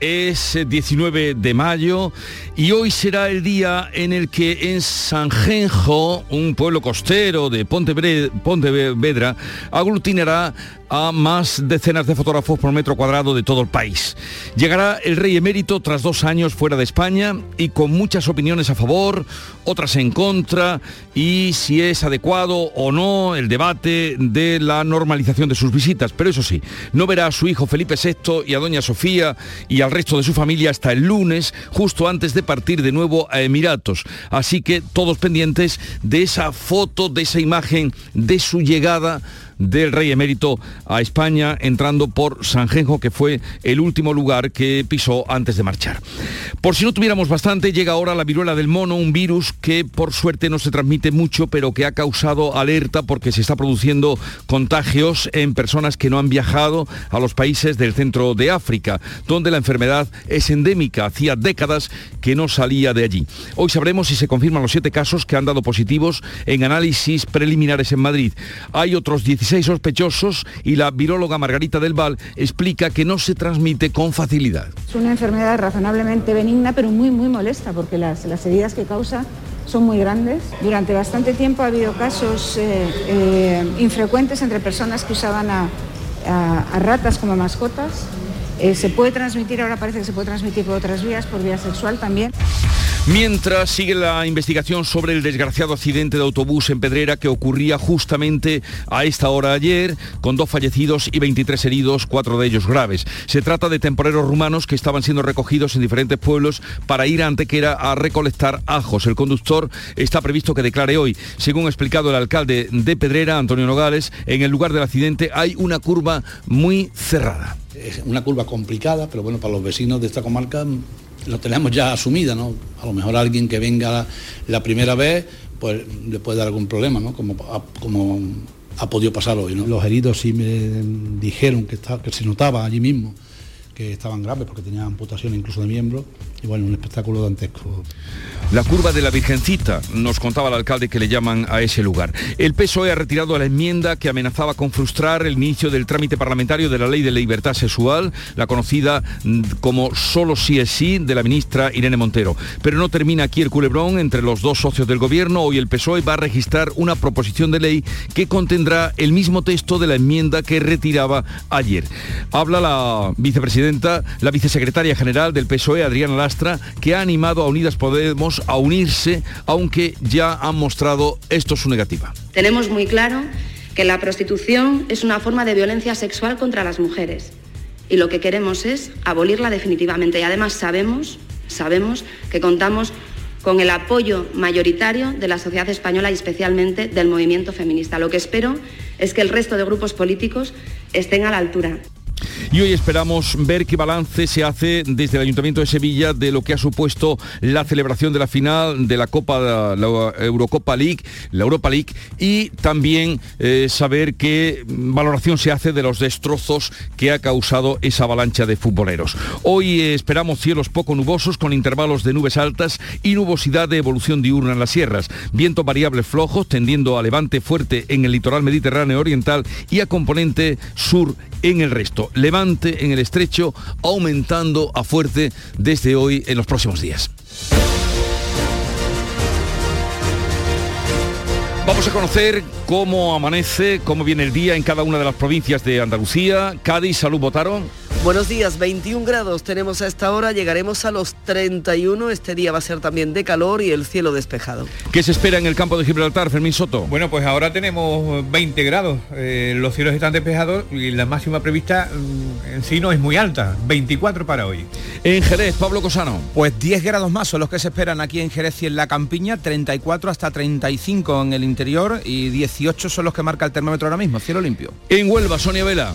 es 19 de mayo y hoy será el día en el que en Sanjenjo, un pueblo costero de Pontevedra, aglutinará a más decenas de fotógrafos por metro cuadrado de todo el país. Llegará el rey emérito tras dos años fuera de España y con muchas opiniones a favor, otras en contra y si es adecuado o no el debate de la normalización de sus visitas. Pero eso sí, no verá a su hijo Felipe VI y a doña Sofía y resto de su familia hasta el lunes, justo antes de partir de nuevo a Emiratos. Así que todos pendientes de esa foto, de esa imagen de su llegada del rey emérito a España, entrando por Sanjenjo, que fue el último lugar que pisó antes de marchar. Por si no tuviéramos bastante, llega ahora la viruela del mono, un virus que por suerte no se transmite mucho, pero que ha causado alerta porque se está produciendo contagios en personas que no han viajado a los países del centro de África, donde la enfermedad es endémica. Hacía décadas que no salía de allí. Hoy sabremos si se confirman los siete casos que han dado positivos en análisis preliminares en Madrid. Hay otros 17 sospechosos y la viróloga Margarita del Val explica que no se transmite con facilidad. Es una enfermedad razonablemente benigna, pero muy, muy molesta, porque las, las heridas que causa son muy grandes. Durante bastante tiempo ha habido casos eh, eh, infrecuentes entre personas que usaban a, ratas como mascotas. Eh, se puede transmitir, ahora parece que se puede transmitir por otras vías, por vía sexual también. Mientras sigue la investigación sobre el desgraciado accidente de autobús en Pedrera que ocurría justamente a esta hora ayer, con dos fallecidos y 23 heridos, cuatro de ellos graves. Se trata de temporeros rumanos que estaban siendo recogidos en diferentes pueblos para ir a Antequera a recolectar ajos. El conductor está previsto que declare hoy. Según ha explicado el alcalde de Pedrera, Antonio Nogales, en el lugar del accidente hay una curva muy cerrada. Es una curva complicada, pero bueno, para los vecinos de esta comarca lo tenemos ya asumida, ¿no? A lo mejor alguien que venga la, primera vez, pues le puede dar algún problema, ¿no? Como, como ha podido pasar hoy, ¿no? Los heridos sí me dijeron que, se notaba allí mismo que estaban graves porque tenían amputación incluso de miembros y bueno, un espectáculo dantesco. La curva de la Virgencita, nos contaba el alcalde que le llaman a ese lugar. El PSOE ha retirado la enmienda que amenazaba con frustrar el inicio del trámite parlamentario de la ley de libertad sexual, la conocida mm, como solo sí es sí de la ministra Irene Montero. Pero no termina aquí el culebrón entre los dos socios del gobierno. Hoy el PSOE va a registrar una proposición de ley que contendrá el mismo texto de la enmienda que retiraba ayer. Habla la vicepresidenta, la vicesecretaria general del PSOE, Adriana que ha animado a Unidas Podemos a unirse, aunque ya han mostrado esto su negativa. Tenemos muy claro que la prostitución es una forma de violencia sexual contra las mujeres y lo que queremos es abolirla definitivamente y además sabemos, sabemos que contamos con el apoyo mayoritario de la sociedad española y especialmente del movimiento feminista. Lo que espero es que el resto de grupos políticos estén a la altura. Y hoy esperamos ver qué balance se hace desde el Ayuntamiento de Sevilla de lo que ha supuesto la celebración de la final de la Copa, Eurocopa League, la Europa League, y también eh, saber qué valoración se hace de los destrozos que ha causado esa avalancha de futboleros. Hoy esperamos cielos poco nubosos con intervalos de nubes altas y nubosidad de evolución diurna en las sierras, vientos variables flojos tendiendo a levante fuerte en el litoral mediterráneo oriental y a componente sur en el resto. Levante en el estrecho aumentando a fuerte desde hoy en los próximos días. Vamos a conocer cómo amanece, cómo viene el día en cada una de las provincias de Andalucía. Cádiz, salud, votaron. Buenos días, 21 grados tenemos a esta hora, llegaremos a los 31, este día va a ser también de calor y el cielo despejado. ¿Qué se espera en el campo de Gibraltar, Fermín Soto? Bueno, pues ahora tenemos 20 grados, eh, los cielos están despejados y la máxima prevista mm, en sí no es muy alta, 24 para hoy. En Jerez, Pablo Cosano. Pues 10 grados más son los que se esperan aquí en Jerez y en la campiña, 34 hasta 35 en el interior y 18 son los que marca el termómetro ahora mismo, cielo limpio. En Huelva, Sonia Vela.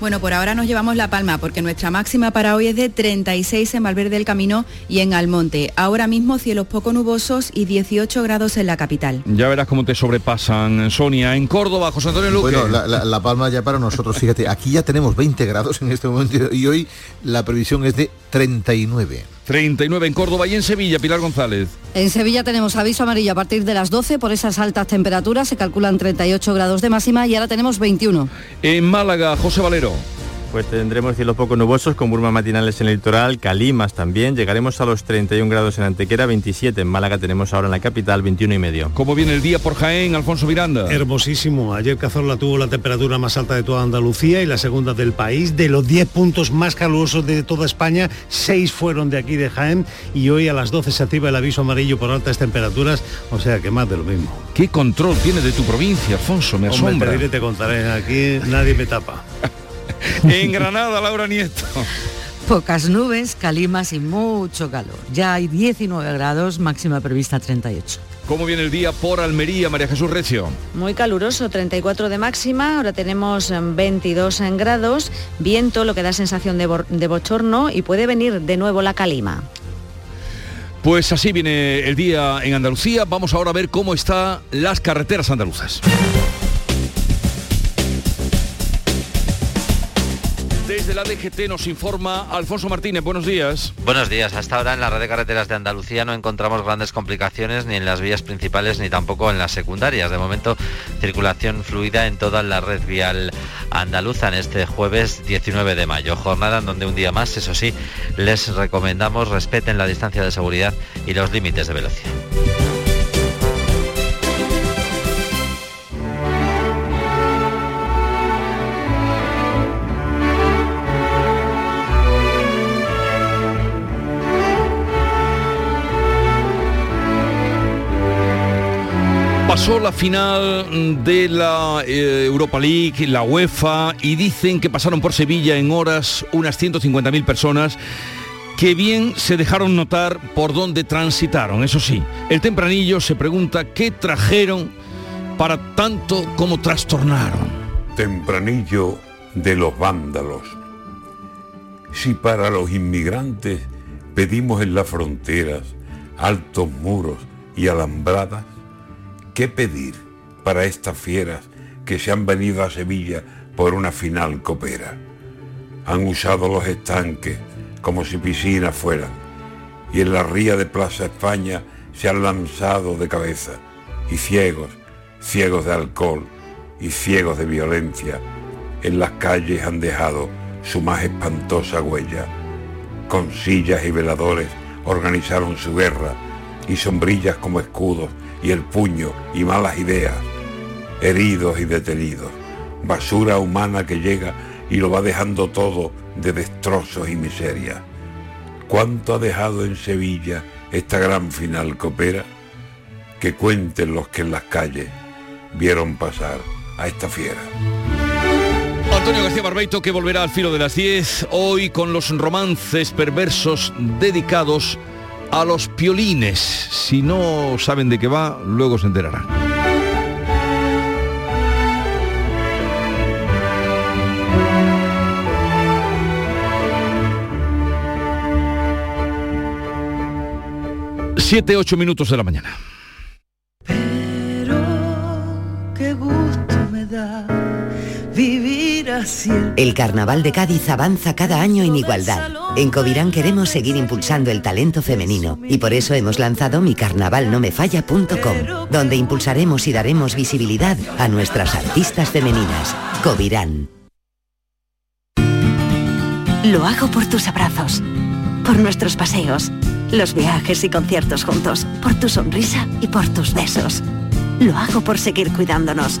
Bueno, por ahora nos llevamos la palma porque nuestra máxima para hoy es de 36 en Valverde del Camino y en Almonte. Ahora mismo cielos poco nubosos y 18 grados en la capital. Ya verás cómo te sobrepasan, Sonia. En Córdoba, José Antonio Luque. Bueno, la, la palma ya para nosotros, fíjate, aquí ya tenemos 20 grados en este momento y hoy la previsión es de 39. 39 en Córdoba y en Sevilla, Pilar González. En Sevilla tenemos aviso amarillo a partir de las 12 por esas altas temperaturas, se calculan 38 grados de máxima y ahora tenemos 21. En Málaga, José Valero. Pues tendremos cielos poco nubosos con burmas matinales en el litoral, calimas también. Llegaremos a los 31 grados en Antequera, 27 en Málaga tenemos ahora en la capital, 21 y medio. ¿Cómo viene el día por Jaén, Alfonso Miranda? Hermosísimo. Ayer Cazorla tuvo la temperatura más alta de toda Andalucía y la segunda del país. De los 10 puntos más calurosos de toda España, 6 fueron de aquí de Jaén y hoy a las 12 se activa el aviso amarillo por altas temperaturas, o sea que más de lo mismo. ¿Qué control tiene de tu provincia, Alfonso? Me asombra. Hombre, te diré y te contaré. Aquí nadie me tapa. en Granada, Laura Nieto. Pocas nubes, calimas y mucho calor. Ya hay 19 grados, máxima prevista 38. ¿Cómo viene el día por Almería, María Jesús Recio? Muy caluroso, 34 de máxima, ahora tenemos 22 en grados, viento, lo que da sensación de, de bochorno y puede venir de nuevo la calima. Pues así viene el día en Andalucía. Vamos ahora a ver cómo están las carreteras andaluzas. La DGT nos informa Alfonso Martínez. Buenos días. Buenos días. Hasta ahora en la red de carreteras de Andalucía no encontramos grandes complicaciones ni en las vías principales ni tampoco en las secundarias. De momento, circulación fluida en toda la red vial andaluza en este jueves 19 de mayo. Jornada en donde un día más, eso sí, les recomendamos respeten la distancia de seguridad y los límites de velocidad. Pasó la final de la eh, Europa League, la UEFA, y dicen que pasaron por Sevilla en horas unas 150.000 personas que bien se dejaron notar por dónde transitaron. Eso sí, el tempranillo se pregunta qué trajeron para tanto como trastornaron. Tempranillo de los vándalos. Si para los inmigrantes pedimos en las fronteras altos muros y alambradas, ¿Qué pedir para estas fieras que se han venido a Sevilla por una final copera? Han usado los estanques como si piscinas fueran y en la ría de Plaza España se han lanzado de cabeza y ciegos, ciegos de alcohol y ciegos de violencia, en las calles han dejado su más espantosa huella. Con sillas y veladores organizaron su guerra y sombrillas como escudos y el puño y malas ideas, heridos y detenidos, basura humana que llega y lo va dejando todo de destrozos y miseria. ¿Cuánto ha dejado en Sevilla esta gran final copera? Que cuenten los que en las calles vieron pasar a esta fiera. Antonio García Barbeito que volverá al filo de las 10 hoy con los romances perversos dedicados los piolines. Si no saben de qué va, luego se enterarán. Siete, ocho minutos de la mañana. El Carnaval de Cádiz avanza cada año en igualdad. En Covirán queremos seguir impulsando el talento femenino y por eso hemos lanzado micarnavalnomefalla.com, donde impulsaremos y daremos visibilidad a nuestras artistas femeninas. Covirán. Lo hago por tus abrazos, por nuestros paseos, los viajes y conciertos juntos, por tu sonrisa y por tus besos. Lo hago por seguir cuidándonos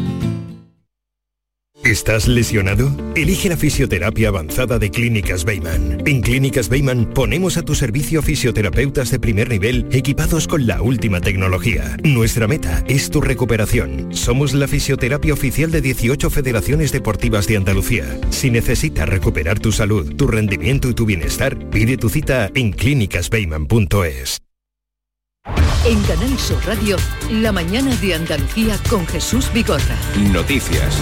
¿Estás lesionado? Elige la fisioterapia avanzada de Clínicas Beyman. En Clínicas Beyman ponemos a tu servicio fisioterapeutas de primer nivel equipados con la última tecnología. Nuestra meta es tu recuperación. Somos la fisioterapia oficial de 18 federaciones deportivas de Andalucía. Si necesitas recuperar tu salud, tu rendimiento y tu bienestar, pide tu cita en clínicasbeyman.es. En Canal Sur Radio, la mañana de Andalucía con Jesús Vigorra. Noticias.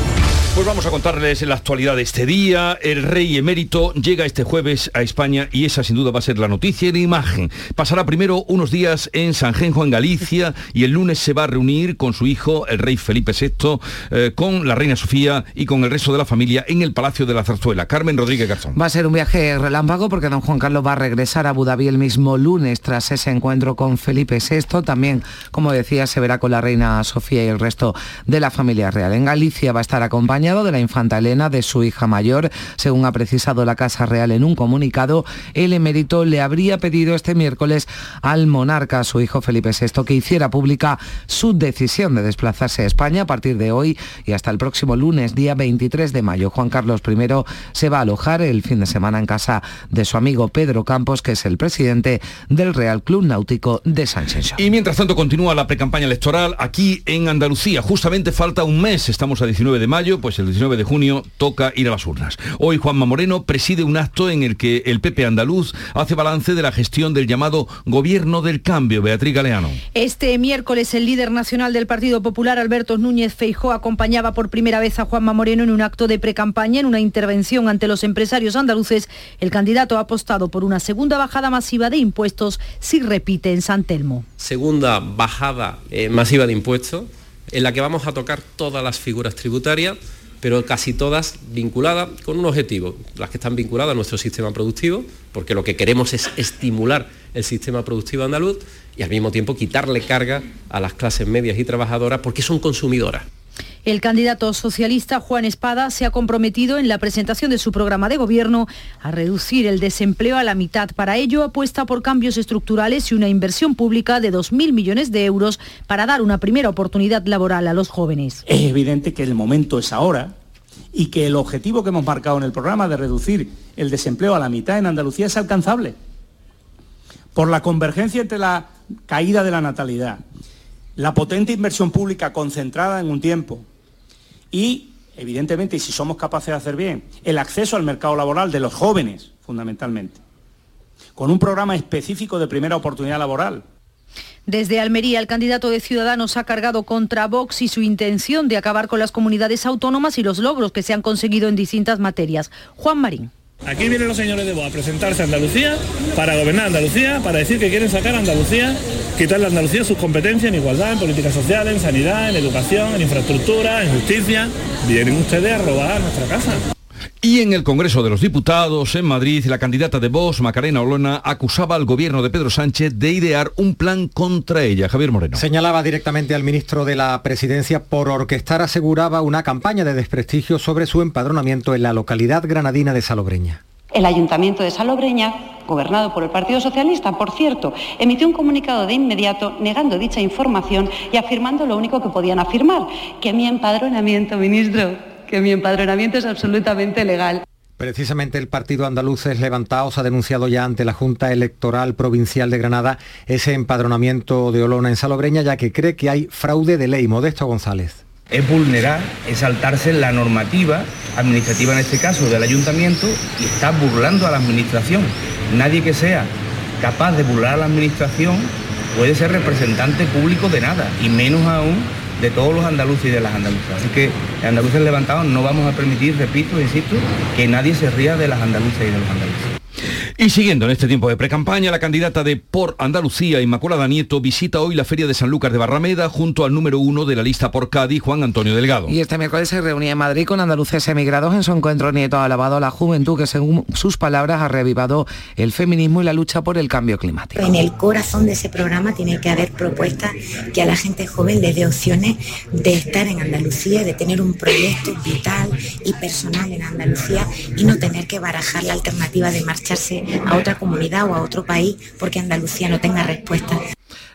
Pues vamos a contarles la actualidad de este día. El rey emérito llega este jueves a España y esa sin duda va a ser la noticia y imagen. Pasará primero unos días en Sanjenjo, en Galicia, y el lunes se va a reunir con su hijo, el rey Felipe VI, eh, con la reina Sofía y con el resto de la familia en el Palacio de la Zarzuela. Carmen Rodríguez Garzón. Va a ser un viaje relámpago porque don Juan Carlos va a regresar a Abu Dhabi el mismo lunes tras ese encuentro con Felipe VI. También, como decía, se verá con la reina Sofía y el resto de la familia real. En Galicia va a estar acompañado de la infanta Elena, de su hija mayor. Según ha precisado la Casa Real en un comunicado, el emérito le habría pedido este miércoles al monarca, su hijo Felipe VI, que hiciera pública su decisión de desplazarse a España a partir de hoy y hasta el próximo lunes, día 23 de mayo. Juan Carlos I se va a alojar el fin de semana en casa de su amigo Pedro Campos, que es el presidente del Real Club Náutico de Sánchez. Y mientras tanto continúa la precampaña electoral aquí en Andalucía. Justamente falta un mes, estamos a 19 de mayo, pues el 19 de junio toca ir a las urnas. Hoy Juanma Moreno preside un acto en el que el PP andaluz hace balance de la gestión del llamado Gobierno del Cambio. Beatriz Galeano. Este miércoles el líder nacional del Partido Popular, Alberto Núñez Feijó, acompañaba por primera vez a Juanma Moreno en un acto de precampaña, en una intervención ante los empresarios andaluces. El candidato ha apostado por una segunda bajada masiva de impuestos si repite en San Telmo. Segunda bajada eh, masiva de impuestos en la que vamos a tocar todas las figuras tributarias pero casi todas vinculadas con un objetivo, las que están vinculadas a nuestro sistema productivo, porque lo que queremos es estimular el sistema productivo andaluz y al mismo tiempo quitarle carga a las clases medias y trabajadoras porque son consumidoras. El candidato socialista Juan Espada se ha comprometido en la presentación de su programa de gobierno a reducir el desempleo a la mitad. Para ello apuesta por cambios estructurales y una inversión pública de 2.000 millones de euros para dar una primera oportunidad laboral a los jóvenes. Es evidente que el momento es ahora y que el objetivo que hemos marcado en el programa de reducir el desempleo a la mitad en Andalucía es alcanzable. Por la convergencia entre la caída de la natalidad, la potente inversión pública concentrada en un tiempo y, evidentemente, y si somos capaces de hacer bien, el acceso al mercado laboral de los jóvenes, fundamentalmente, con un programa específico de primera oportunidad laboral. Desde Almería, el candidato de Ciudadanos ha cargado contra Vox y su intención de acabar con las comunidades autónomas y los logros que se han conseguido en distintas materias. Juan Marín. Aquí vienen los señores de Vox a presentarse a Andalucía para gobernar Andalucía, para decir que quieren sacar a Andalucía, quitarle a Andalucía sus competencias en igualdad, en políticas sociales, en sanidad, en educación, en infraestructura, en justicia. Vienen ustedes a robar nuestra casa. Y en el Congreso de los Diputados, en Madrid, la candidata de Vox, Macarena Olona, acusaba al gobierno de Pedro Sánchez de idear un plan contra ella. Javier Moreno. Señalaba directamente al ministro de la Presidencia por orquestar, aseguraba, una campaña de desprestigio sobre su empadronamiento en la localidad granadina de Salobreña. El Ayuntamiento de Salobreña, gobernado por el Partido Socialista, por cierto, emitió un comunicado de inmediato negando dicha información y afirmando lo único que podían afirmar, que mi empadronamiento, ministro, que mi empadronamiento es absolutamente legal. Precisamente el partido Andaluces Levantaos ha denunciado ya ante la Junta Electoral Provincial de Granada ese empadronamiento de Olona en Salobreña, ya que cree que hay fraude de ley. Modesto González. Es vulnerar, es saltarse la normativa administrativa en este caso del ayuntamiento y está burlando a la administración. Nadie que sea capaz de burlar a la administración puede ser representante público de nada, y menos aún de todos los andaluces y de las andaluzas. Así que andaluces levantados no vamos a permitir, repito, insisto, que nadie se ría de las andaluzas y de los andaluces. Y siguiendo en este tiempo de precampaña, la candidata de Por Andalucía, Inmaculada Nieto, visita hoy la Feria de San Lucas de Barrameda junto al número uno de la lista por Cádiz, Juan Antonio Delgado. Y este miércoles se reunía en Madrid con andaluces emigrados. En su encuentro, Nieto ha alabado a la juventud que, según sus palabras, ha revivado el feminismo y la lucha por el cambio climático. En el corazón de ese programa tiene que haber propuestas que a la gente joven le dé opciones de estar en Andalucía, de tener un proyecto vital y personal en Andalucía y no tener que barajar la alternativa de marcharse a otra comunidad o a otro país porque Andalucía no tenga respuesta.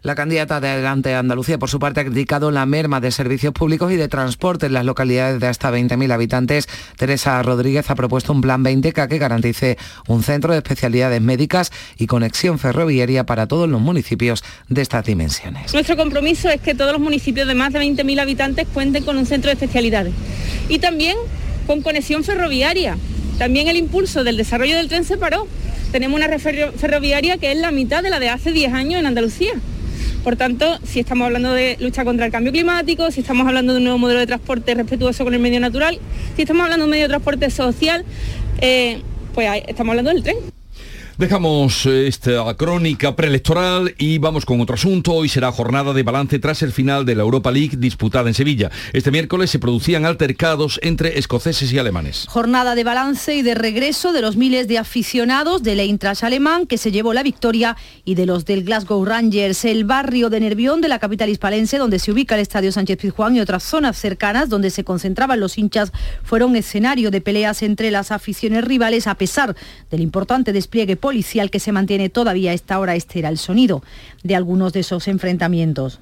La candidata de Adelante Andalucía, por su parte, ha criticado la merma de servicios públicos y de transporte en las localidades de hasta 20.000 habitantes. Teresa Rodríguez ha propuesto un plan 20K que garantice un centro de especialidades médicas y conexión ferroviaria para todos los municipios de estas dimensiones. Nuestro compromiso es que todos los municipios de más de 20.000 habitantes cuenten con un centro de especialidades y también con conexión ferroviaria. También el impulso del desarrollo del tren se paró. Tenemos una ferroviaria que es la mitad de la de hace 10 años en Andalucía. Por tanto, si estamos hablando de lucha contra el cambio climático, si estamos hablando de un nuevo modelo de transporte respetuoso con el medio natural, si estamos hablando de un medio de transporte social, eh, pues estamos hablando del tren. Dejamos esta crónica preelectoral y vamos con otro asunto. Hoy será jornada de balance tras el final de la Europa League disputada en Sevilla. Este miércoles se producían altercados entre escoceses y alemanes. Jornada de balance y de regreso de los miles de aficionados del Eintracht alemán que se llevó la victoria y de los del Glasgow Rangers, el barrio de Nervión de la capital hispalense donde se ubica el Estadio Sánchez Pizjuán y otras zonas cercanas donde se concentraban los hinchas fueron escenario de peleas entre las aficiones rivales a pesar del importante despliegue policial que se mantiene todavía a esta hora. Este era el sonido de algunos de esos enfrentamientos.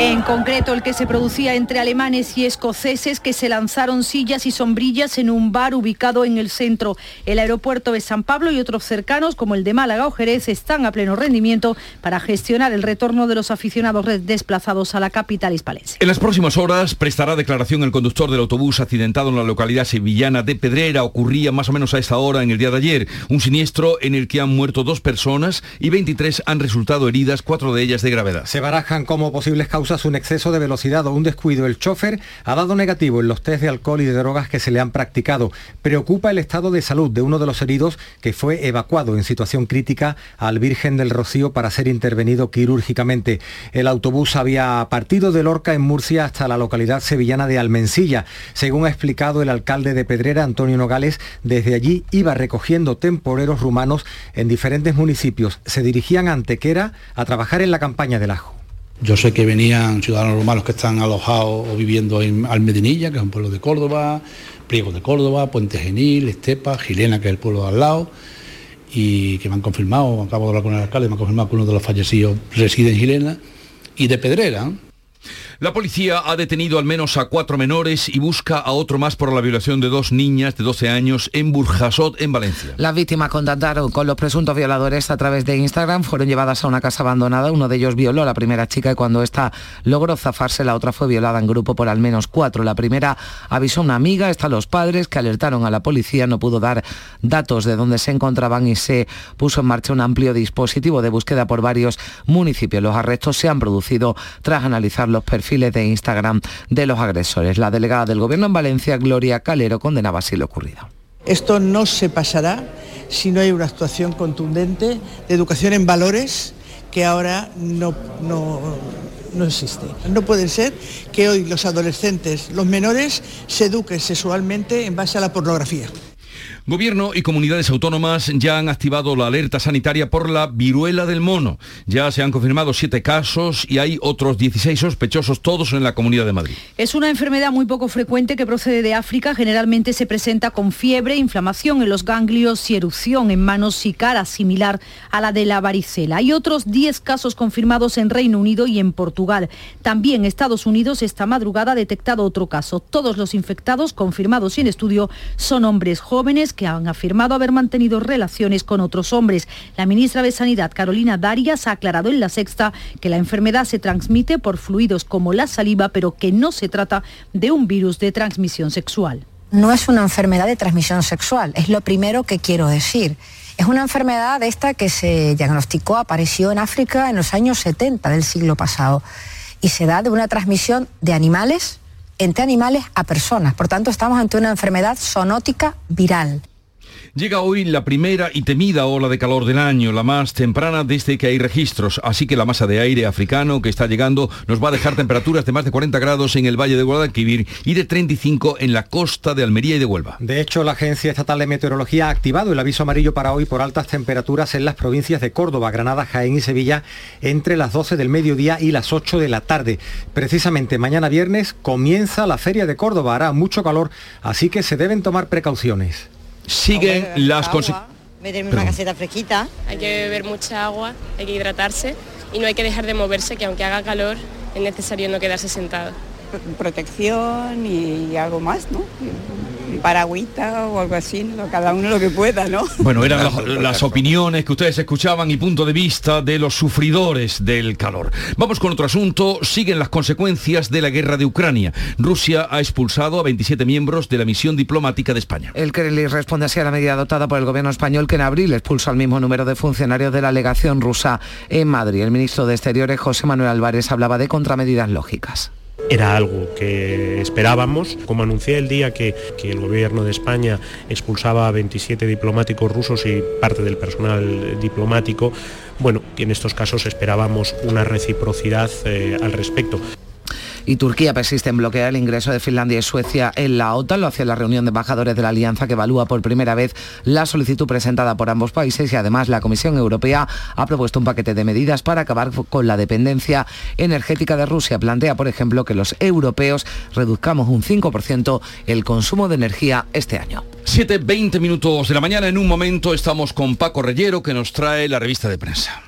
En concreto, el que se producía entre alemanes y escoceses que se lanzaron sillas y sombrillas en un bar ubicado en el centro. El aeropuerto de San Pablo y otros cercanos, como el de Málaga o Jerez, están a pleno rendimiento para gestionar el retorno de los aficionados desplazados a la capital hispalense. En las próximas horas prestará declaración el conductor del autobús accidentado en la localidad sevillana de Pedrera. Ocurría más o menos a esta hora en el día de ayer. Un siniestro en el que han muerto dos personas y 23 han resultado heridas, cuatro de ellas de gravedad. Se barajan como posibles causas un exceso de velocidad o un descuido. El chofer ha dado negativo en los test de alcohol y de drogas que se le han practicado. Preocupa el estado de salud de uno de los heridos que fue evacuado en situación crítica al Virgen del Rocío para ser intervenido quirúrgicamente. El autobús había partido de Lorca en Murcia hasta la localidad sevillana de Almensilla. Según ha explicado el alcalde de Pedrera, Antonio Nogales, desde allí iba recogiendo temporeros rumanos en diferentes municipios. Se dirigían a Antequera a trabajar en la campaña del ajo. Yo sé que venían ciudadanos romanos que están alojados o viviendo en Almedinilla, que es un pueblo de Córdoba, Priego de Córdoba, Puente Genil, Estepa, Gilena, que es el pueblo de al lado, y que me han confirmado, acabo de hablar con el alcalde, me han confirmado que uno de los fallecidos reside en Gilena, y de Pedrera, la policía ha detenido al menos a cuatro menores y busca a otro más por la violación de dos niñas de 12 años en Burjasot, en Valencia. Las víctimas contactaron con los presuntos violadores a través de Instagram, fueron llevadas a una casa abandonada, uno de ellos violó a la primera chica y cuando ésta logró zafarse, la otra fue violada en grupo por al menos cuatro. La primera avisó a una amiga, están los padres que alertaron a la policía, no pudo dar datos de dónde se encontraban y se puso en marcha un amplio dispositivo de búsqueda por varios municipios. Los arrestos se han producido tras analizar los perfiles de Instagram de los agresores. La delegada del Gobierno en Valencia, Gloria Calero, condenaba así lo ocurrido. Esto no se pasará si no hay una actuación contundente de educación en valores que ahora no, no, no existe. No puede ser que hoy los adolescentes, los menores, se eduquen sexualmente en base a la pornografía. Gobierno y comunidades autónomas ya han activado la alerta sanitaria por la viruela del mono. Ya se han confirmado siete casos y hay otros 16 sospechosos, todos en la Comunidad de Madrid. Es una enfermedad muy poco frecuente que procede de África. Generalmente se presenta con fiebre, inflamación en los ganglios y erupción en manos y cara, similar a la de la varicela. Hay otros 10 casos confirmados en Reino Unido y en Portugal. También Estados Unidos esta madrugada ha detectado otro caso. Todos los infectados confirmados y en estudio son hombres jóvenes que han afirmado haber mantenido relaciones con otros hombres. La ministra de Sanidad, Carolina Darias, ha aclarado en la sexta que la enfermedad se transmite por fluidos como la saliva, pero que no se trata de un virus de transmisión sexual. No es una enfermedad de transmisión sexual, es lo primero que quiero decir. Es una enfermedad esta que se diagnosticó, apareció en África en los años 70 del siglo pasado y se da de una transmisión de animales entre animales a personas. Por tanto, estamos ante una enfermedad zoonótica viral. Llega hoy la primera y temida ola de calor del año, la más temprana desde que hay registros, así que la masa de aire africano que está llegando nos va a dejar temperaturas de más de 40 grados en el Valle de Guadalquivir y de 35 en la costa de Almería y de Huelva. De hecho, la Agencia Estatal de Meteorología ha activado el aviso amarillo para hoy por altas temperaturas en las provincias de Córdoba, Granada, Jaén y Sevilla entre las 12 del mediodía y las 8 de la tarde. Precisamente mañana viernes comienza la Feria de Córdoba, hará mucho calor, así que se deben tomar precauciones siguen las consecuencias. Meterme una caseta fresquita. Hay que beber mucha agua, hay que hidratarse y no hay que dejar de moverse, que aunque haga calor es necesario no quedarse sentado. Protección y algo más, ¿no? paragüita o algo así, cada uno lo que pueda, ¿no? Bueno, eran las, opiniones que ustedes escuchaban y punto de vista de los sufridores del calor. Vamos con otro asunto. Siguen las consecuencias de la guerra de Ucrania. Rusia ha expulsado a 27 miembros de la misión diplomática de España. El Kremlin responde así a la medida adoptada por el gobierno español que en abril expulsó al mismo número de funcionarios de la legación rusa en Madrid. El ministro de Exteriores, José Manuel Álvarez, hablaba de contramedidas lógicas. Era algo que esperábamos. Como anuncié el día que, el gobierno de España expulsaba a 27 diplomáticos rusos y parte del personal diplomático, bueno, en estos casos esperábamos una reciprocidad eh, al respecto y Turquía persiste en bloquear el ingreso de Finlandia y Suecia en la OTAN. Lo hacía la reunión de embajadores de la alianza que evalúa por primera vez la solicitud presentada por ambos países y además la Comisión Europea ha propuesto un paquete de medidas para acabar con la dependencia energética de Rusia. Plantea, por ejemplo, que los europeos reduzcamos un 5% el consumo de energía este año. 7.20 minutos de la mañana. En un momento estamos con Paco Reyero que nos trae la revista de prensa.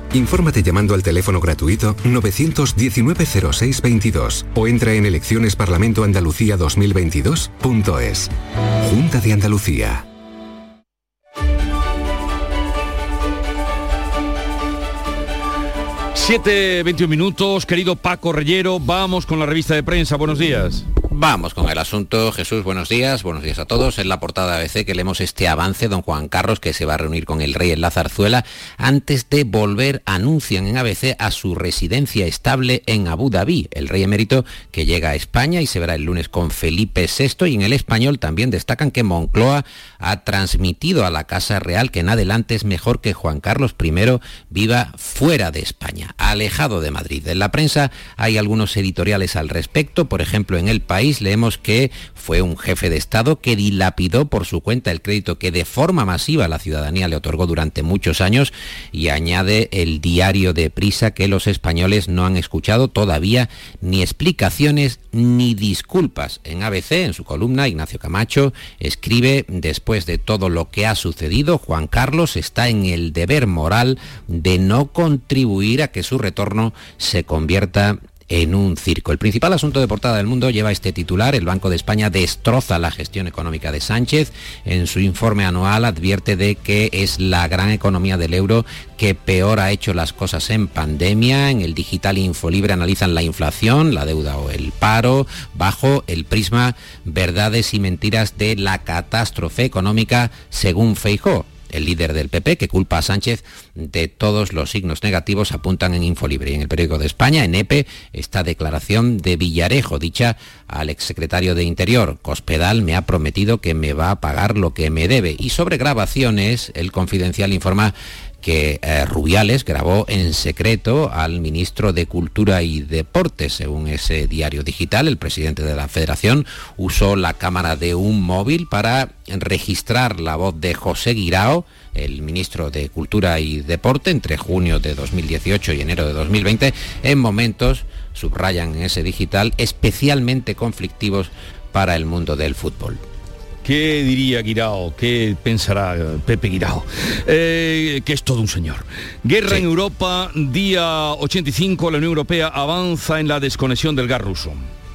Infórmate llamando al teléfono gratuito 919 0622 o entra en eleccionesparlamentoandalucía 2022.es. Junta de Andalucía. Siete, 21 minutos, querido Paco Reyero, vamos con la revista de prensa, buenos días. Vamos con el asunto. Jesús, buenos días. Buenos días a todos. En la portada ABC que leemos este avance, don Juan Carlos, que se va a reunir con el rey en la zarzuela, antes de volver, anuncian en ABC a su residencia estable en Abu Dhabi. El rey emérito que llega a España y se verá el lunes con Felipe VI. Y en el español también destacan que Moncloa ha transmitido a la Casa Real que en adelante es mejor que Juan Carlos I viva fuera de España, alejado de Madrid. En la prensa hay algunos editoriales al respecto. Por ejemplo, en El Leemos que fue un jefe de Estado que dilapidó por su cuenta el crédito que de forma masiva la ciudadanía le otorgó durante muchos años y añade el diario de prisa que los españoles no han escuchado todavía ni explicaciones ni disculpas. En ABC, en su columna, Ignacio Camacho escribe, después de todo lo que ha sucedido, Juan Carlos está en el deber moral de no contribuir a que su retorno se convierta en un circo. El principal asunto de portada del mundo lleva este titular. El Banco de España destroza la gestión económica de Sánchez. En su informe anual advierte de que es la gran economía del euro que peor ha hecho las cosas en pandemia. En el digital Infolibre analizan la inflación, la deuda o el paro, bajo el prisma verdades y mentiras de la catástrofe económica según Feijó el líder del PP, que culpa a Sánchez de todos los signos negativos, apuntan en Infolibre. Y en el periódico de España, en EPE, esta declaración de Villarejo, dicha al exsecretario de Interior. Cospedal me ha prometido que me va a pagar lo que me debe. Y sobre grabaciones, el confidencial informa que eh, Rubiales grabó en secreto al ministro de Cultura y Deportes. Según ese diario digital, el presidente de la federación usó la cámara de un móvil para registrar la voz de José Guirao, el ministro de Cultura y Deporte, entre junio de 2018 y enero de 2020, en momentos, subrayan en ese digital, especialmente conflictivos para el mundo del fútbol. ¿Qué diría Guirao? ¿Qué pensará Pepe Guirao? Eh, que es todo un señor. Guerra en Europa, día 85, la Unión Europea avanza en la desconexión del gas ruso.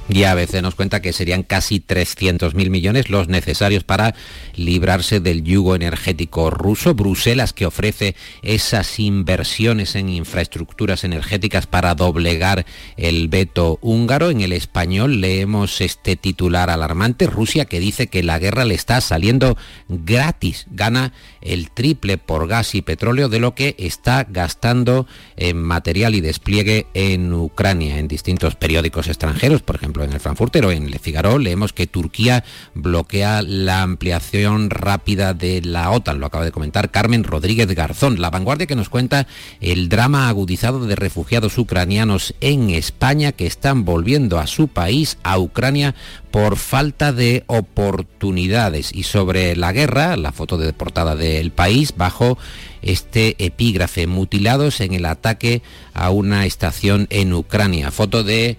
Y ABC nos cuenta que serían casi 300.000 millones los necesarios para librarse del yugo energético ruso. Bruselas que ofrece esas inversiones en infraestructuras energéticas para doblegar el veto húngaro. En el español leemos este titular alarmante. Rusia que dice que la guerra le está saliendo gratis. Gana el triple por gas y petróleo de lo que está gastando en material y despliegue en Ucrania. En distintos periódicos extranjeros, por ejemplo, en el Frankfurter o en Le Figaro leemos que Turquía bloquea la ampliación rápida de la OTAN, lo acaba de comentar Carmen Rodríguez Garzón. La vanguardia que nos cuenta el drama agudizado de refugiados ucranianos en España que están volviendo a su país, a Ucrania, por falta de oportunidades. Y sobre la guerra, la foto de portada del país, bajo este epígrafe, mutilados en el ataque a una estación en Ucrania. Foto de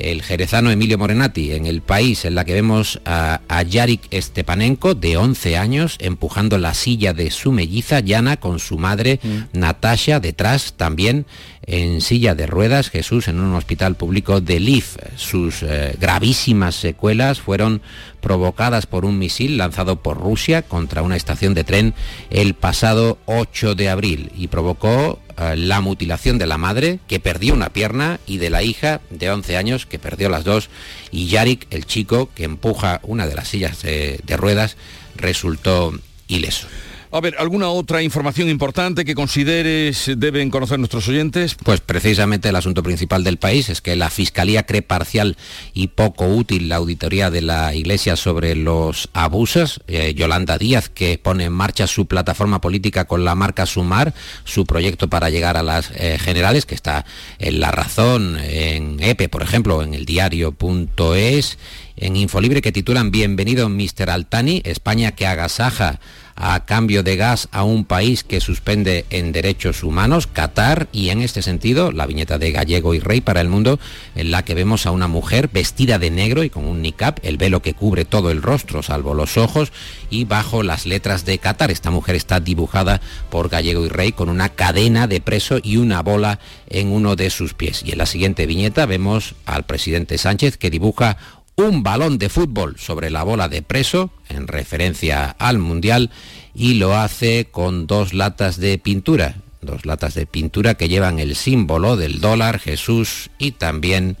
el jerezano Emilio Morenati en el país en la que vemos a, a, Yarik Stepanenko de 11 años empujando la silla de su melliza Yana con su madre mm. Natasha detrás también en silla de ruedas Jesús en un hospital público de Lif. Sus eh, gravísimas secuelas fueron provocadas por un misil lanzado por Rusia contra una estación de tren el pasado 8 de abril y provocó eh, la mutilación de la madre que perdió una pierna y de la hija de 11 años que perdió las dos y Yarik, el chico que empuja una de las sillas de ruedas, resultó ileso. A ver, ¿alguna otra información importante que consideres deben conocer nuestros oyentes? Pues precisamente el asunto principal del país es que la Fiscalía cree parcial y poco útil la auditoría de la Iglesia sobre los abusos. Eh, Yolanda Díaz, que pone en marcha su plataforma política con la marca Sumar, su proyecto para llegar a las eh, generales, que está en La Razón, en EPE, por ejemplo, en el diario.es, en Infolibre, que titulan Bienvenido Mr. Altani, España que agasaja a cambio de gas a un país que suspende en derechos humanos, Qatar, y en este sentido la viñeta de Gallego y Rey para el mundo, en la que vemos a una mujer vestida de negro y con un niqab, el velo que cubre todo el rostro, salvo los ojos, y bajo las letras de Qatar. Esta mujer está dibujada por Gallego y Rey con una cadena de preso y una bola en uno de sus pies. Y en la siguiente viñeta vemos al presidente Sánchez que dibuja un balón de fútbol sobre la bola de preso, en referencia al Mundial, y lo hace con dos latas de pintura, dos latas de pintura que llevan el símbolo del dólar, Jesús y también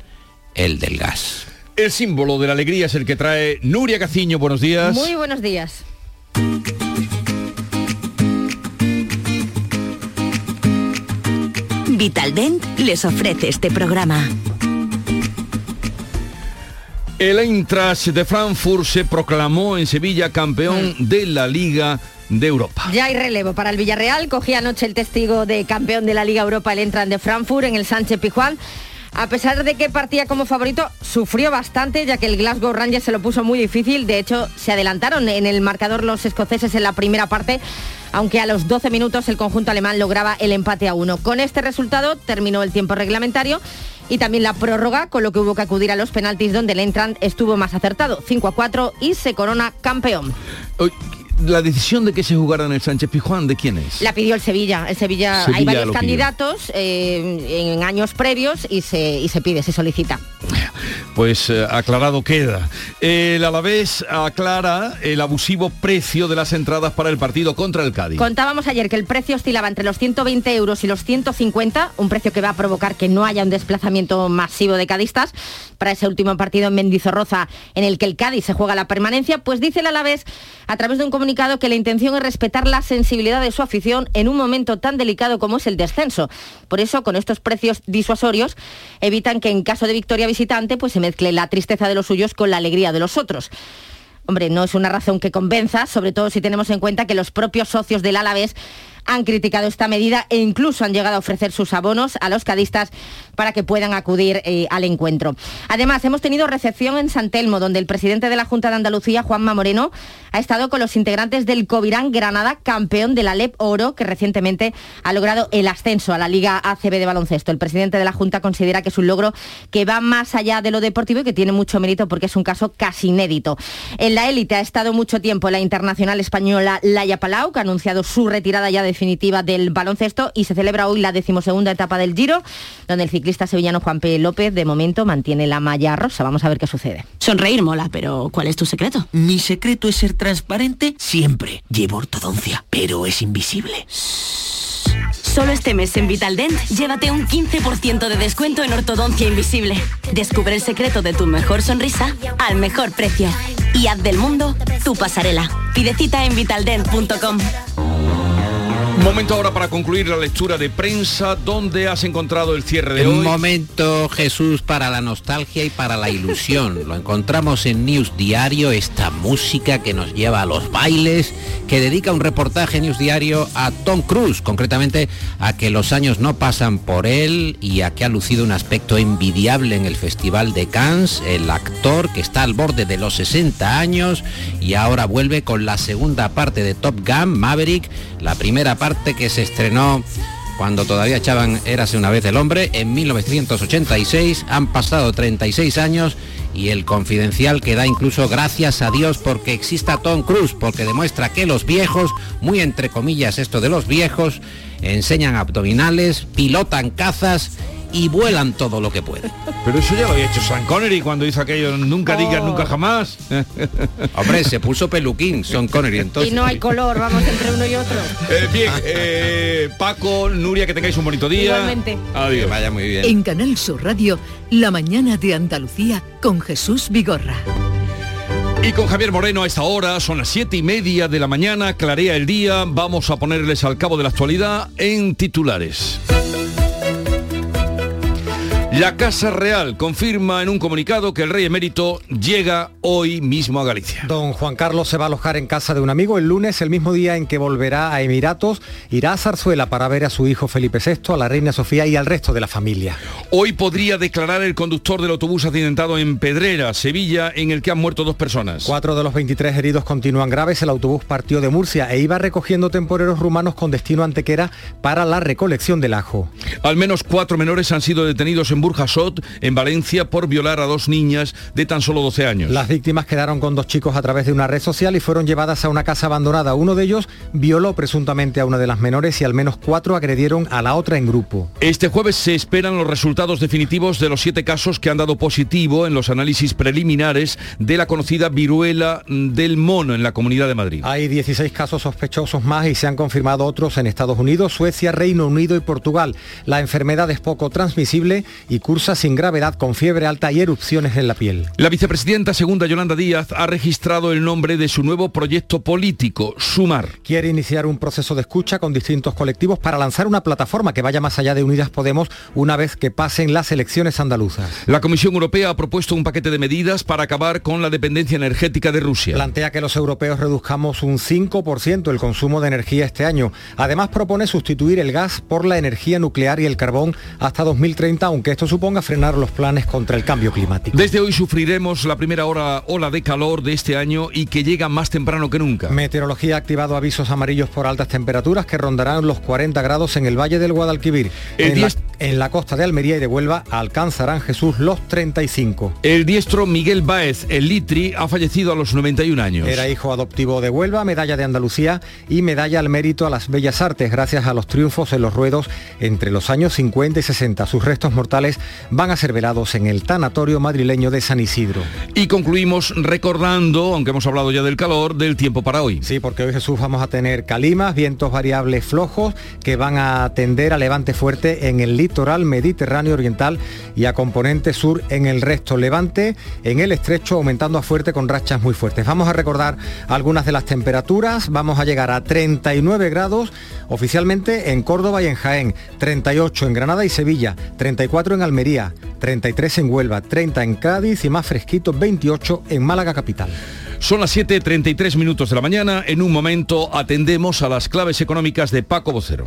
el del gas. El símbolo de la alegría es el que trae Nuria Caciño. Buenos días. Muy buenos días. Vitaldent les ofrece este programa. El Eintracht de Frankfurt se proclamó en Sevilla campeón mm. de la Liga de Europa. Ya hay relevo para el Villarreal. Cogía anoche el testigo de campeón de la Liga Europa el Eintracht de Frankfurt en el Sánchez Pijuán. A pesar de que partía como favorito, sufrió bastante ya que el Glasgow Rangers se lo puso muy difícil. De hecho, se adelantaron en el marcador los escoceses en la primera parte, aunque a los 12 minutos el conjunto alemán lograba el empate a uno. Con este resultado terminó el tiempo reglamentario y también la prórroga, con lo que hubo que acudir a los penaltis donde el Entrant estuvo más acertado, 5 a 4 y se corona campeón la decisión de que se jugara en el Sánchez Pijuán, ¿de quién es? La pidió el Sevilla. El Sevilla, hay varios candidatos eh, en años previos y se, y se pide, se solicita. Pues eh, aclarado queda. El Alavés aclara el abusivo precio de las entradas para el partido contra el Cádiz. Contábamos ayer que el precio oscilaba entre los 120 euros y los 150, un precio que va a provocar que no haya un desplazamiento masivo de cadistas para ese último partido en Mendizorroza en el que el Cádiz se juega la permanencia, pues dice el Alavés a través de un comunicado que la intención es respetar la sensibilidad de su afición en un momento tan delicado como es el descenso. Por eso, con estos precios disuasorios, evitan que en caso de victoria visitante pues se mezcle la tristeza de los suyos con la alegría de los otros. Hombre, no es una razón que convenza, sobre todo si tenemos en cuenta que los propios socios del Alavés han criticado esta medida e incluso han llegado a ofrecer sus abonos a los cadistas para que puedan acudir eh, al encuentro. Además, hemos tenido recepción en San Telmo, donde el presidente de la Junta de Andalucía, Juanma Moreno, ha estado con los integrantes del Covirán Granada, campeón de la LEP Oro, que recientemente ha logrado el ascenso a la Liga ACB de baloncesto. El presidente de la Junta considera que es un logro que va más allá de lo deportivo y que tiene mucho mérito porque es un caso casi inédito. En la élite ha estado mucho tiempo la internacional española Laia Palau, que ha anunciado su retirada ya definitiva del baloncesto y se celebra hoy la decimosegunda etapa del Giro, donde el ciclista sevillano Juan P. López de momento mantiene la malla rosa. Vamos a ver qué sucede. Sonreír mola, pero ¿cuál es tu secreto? Mi secreto es ser transparente siempre. Llevo ortodoncia, pero es invisible. Solo este mes en Vitaldent, llévate un 15% de descuento en ortodoncia invisible. Descubre el secreto de tu mejor sonrisa al mejor precio. Y haz del mundo tu pasarela. Pide cita en vitaldent.com. Momento ahora para concluir la lectura de prensa. ¿Dónde has encontrado el cierre de Un hoy? momento, Jesús, para la nostalgia y para la ilusión. Lo encontramos en News Diario, esta música que nos lleva a los bailes, que dedica un reportaje News Diario a Tom Cruise, concretamente a que los años no pasan por él y a que ha lucido un aspecto envidiable en el Festival de Cannes, el actor que está al borde de los 60 años y ahora vuelve con la segunda parte de Top Gun, Maverick, la primera parte que se estrenó cuando todavía echaban Érase una vez el hombre, en 1986, han pasado 36 años y el confidencial que da incluso gracias a Dios porque exista Tom Cruise, porque demuestra que los viejos, muy entre comillas esto de los viejos, enseñan abdominales, pilotan cazas y vuelan todo lo que pueden. Pero eso ya lo había hecho Sean Connery cuando hizo aquello, nunca digas, nunca jamás. Hombre, se puso peluquín Sean Connery entonces. Y no hay color, vamos, entre uno y otro. Eh, bien, eh, Paco, Nuria, que tengáis un bonito día. Igualmente. Adiós. Que vaya muy bien. En Canal Sur Radio, La mañana de Andalucía con Jesús Vigorra. Y con Javier Moreno a esta hora, son las siete y media de la mañana, clarea el día, vamos a ponerles al cabo de la actualidad en titulares. La Casa Real confirma en un comunicado que el rey emérito llega hoy mismo a Galicia. Don Juan Carlos se va a alojar en casa de un amigo el lunes, el mismo día en que volverá a Emiratos, irá a Zarzuela para ver a su hijo Felipe VI, a la reina Sofía y al resto de la familia. Hoy podría declarar el conductor del autobús accidentado en Pedrera, Sevilla, en el que han muerto dos personas. Cuatro de los 23 heridos continúan graves. El autobús partió de Murcia e iba recogiendo temporeros rumanos con destino a Antequera para la recolección del ajo. Al menos cuatro menores han sido detenidos en Burjasot, en Valencia, por violar a dos niñas de tan solo 12 años. Las víctimas quedaron con dos chicos a través de una red social y fueron llevadas a una casa abandonada. Uno de ellos violó presuntamente a una de las menores y al menos cuatro agredieron a la otra en grupo. Este jueves se esperan los resultados definitivos de los siete casos que han dado positivo en los análisis preliminares de la conocida viruela del mono en la Comunidad de Madrid. Hay 16 casos sospechosos más y se han confirmado otros en Estados Unidos, Suecia, Reino Unido y Portugal. La enfermedad es poco transmisible y cursa sin gravedad con fiebre alta y erupciones en la piel. La vicepresidenta segunda Yolanda Díaz ha registrado el nombre de su nuevo proyecto político, Sumar. Quiere iniciar un proceso de escucha con distintos colectivos para lanzar una plataforma que vaya más allá de Unidas Podemos una vez que pasen las elecciones andaluzas. La Comisión Europea ha propuesto un paquete de medidas para acabar con la dependencia energética de Rusia. Plantea que los europeos reduzcamos un 5% el consumo de energía este año. Además propone sustituir el gas por la energía nuclear y el carbón hasta 2030, aunque esto suponga frenar los planes contra el cambio climático. Desde hoy sufriremos la primera hora, ola de calor de este año y que llega más temprano que nunca. Meteorología ha activado avisos amarillos por altas temperaturas que rondarán los 40 grados en el Valle del Guadalquivir. En la, en la costa de Almería y de Huelva alcanzarán Jesús los 35. El diestro Miguel Báez, el Litri, ha fallecido a los 91 años. Era hijo adoptivo de Huelva, medalla de Andalucía y medalla al mérito a las bellas artes gracias a los triunfos en los ruedos entre los años 50 y 60. Sus restos mortales van a ser velados en el tanatorio madrileño de San Isidro. Y concluimos recordando, aunque hemos hablado ya del calor, del tiempo para hoy. Sí, porque hoy Jesús vamos a tener calimas, vientos variables flojos que van a tender a levante fuerte en el litoral mediterráneo oriental y a componente sur en el resto. Levante en el estrecho aumentando a fuerte con rachas muy fuertes. Vamos a recordar algunas de las temperaturas. Vamos a llegar a 39 grados oficialmente en Córdoba y en Jaén, 38 en Granada y Sevilla, 34 en Almería, 33 en Huelva, 30 en Cádiz y más fresquito 28 en Málaga capital. Son las 7.33 minutos de la mañana. En un momento atendemos a las claves económicas de Paco Vocero.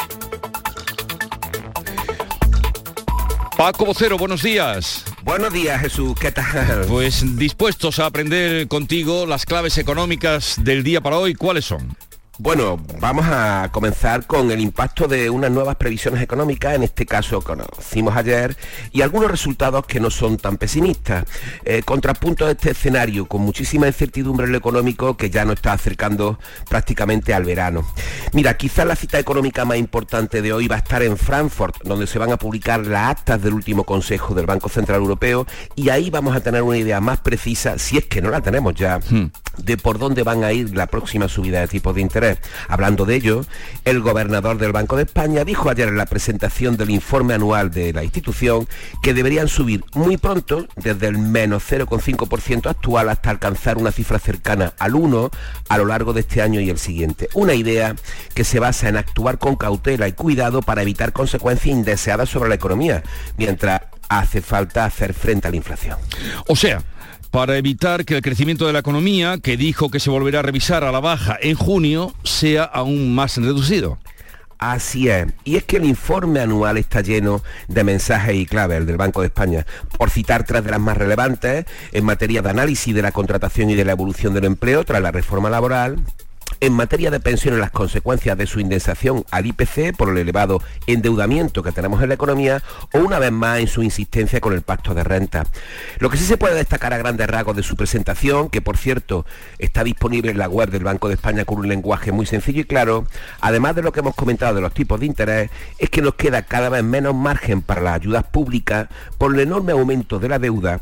Paco Vocero, buenos días. Buenos días, Jesús. ¿Qué tal? Pues dispuestos a aprender contigo las claves económicas del día para hoy, ¿cuáles son? Bueno, vamos a comenzar con el impacto de unas nuevas previsiones económicas, en este caso conocimos ayer, y algunos resultados que no son tan pesimistas. Eh, contrapunto de este escenario con muchísima incertidumbre en lo económico que ya nos está acercando prácticamente al verano. Mira, quizás la cita económica más importante de hoy va a estar en Frankfurt, donde se van a publicar las actas del último Consejo del Banco Central Europeo, y ahí vamos a tener una idea más precisa, si es que no la tenemos ya, Hmm. de por dónde van a ir la próxima subida de tipos de interés. Hablando de ello, el gobernador del Banco de España dijo ayer en la presentación del informe anual de la institución que deberían subir muy pronto, desde el menos 0,5% actual hasta alcanzar una cifra cercana al 1 a lo largo de este año y el siguiente. Una idea que se basa en actuar con cautela y cuidado para evitar consecuencias indeseadas sobre la economía, mientras hace falta hacer frente a la inflación. O sea, para evitar que el crecimiento de la economía, que dijo que se volverá a revisar a la baja en junio, sea aún más reducido. Así es. Y es que el informe anual está lleno de mensajes y claves, el del Banco de España. Por citar tres de las más relevantes, en materia de análisis de la contratación y de la evolución del empleo tras la reforma laboral, en materia de pensiones, las consecuencias de su indexación al IPC por el elevado endeudamiento que tenemos en la economía o una vez más en su insistencia con el pacto de renta. Lo que sí se puede destacar a grandes rasgos de su presentación, que por cierto está disponible en la web del Banco de España con un lenguaje muy sencillo y claro, además de lo que hemos comentado de los tipos de interés, es que nos queda cada vez menos margen para las ayudas públicas por el enorme aumento de la deuda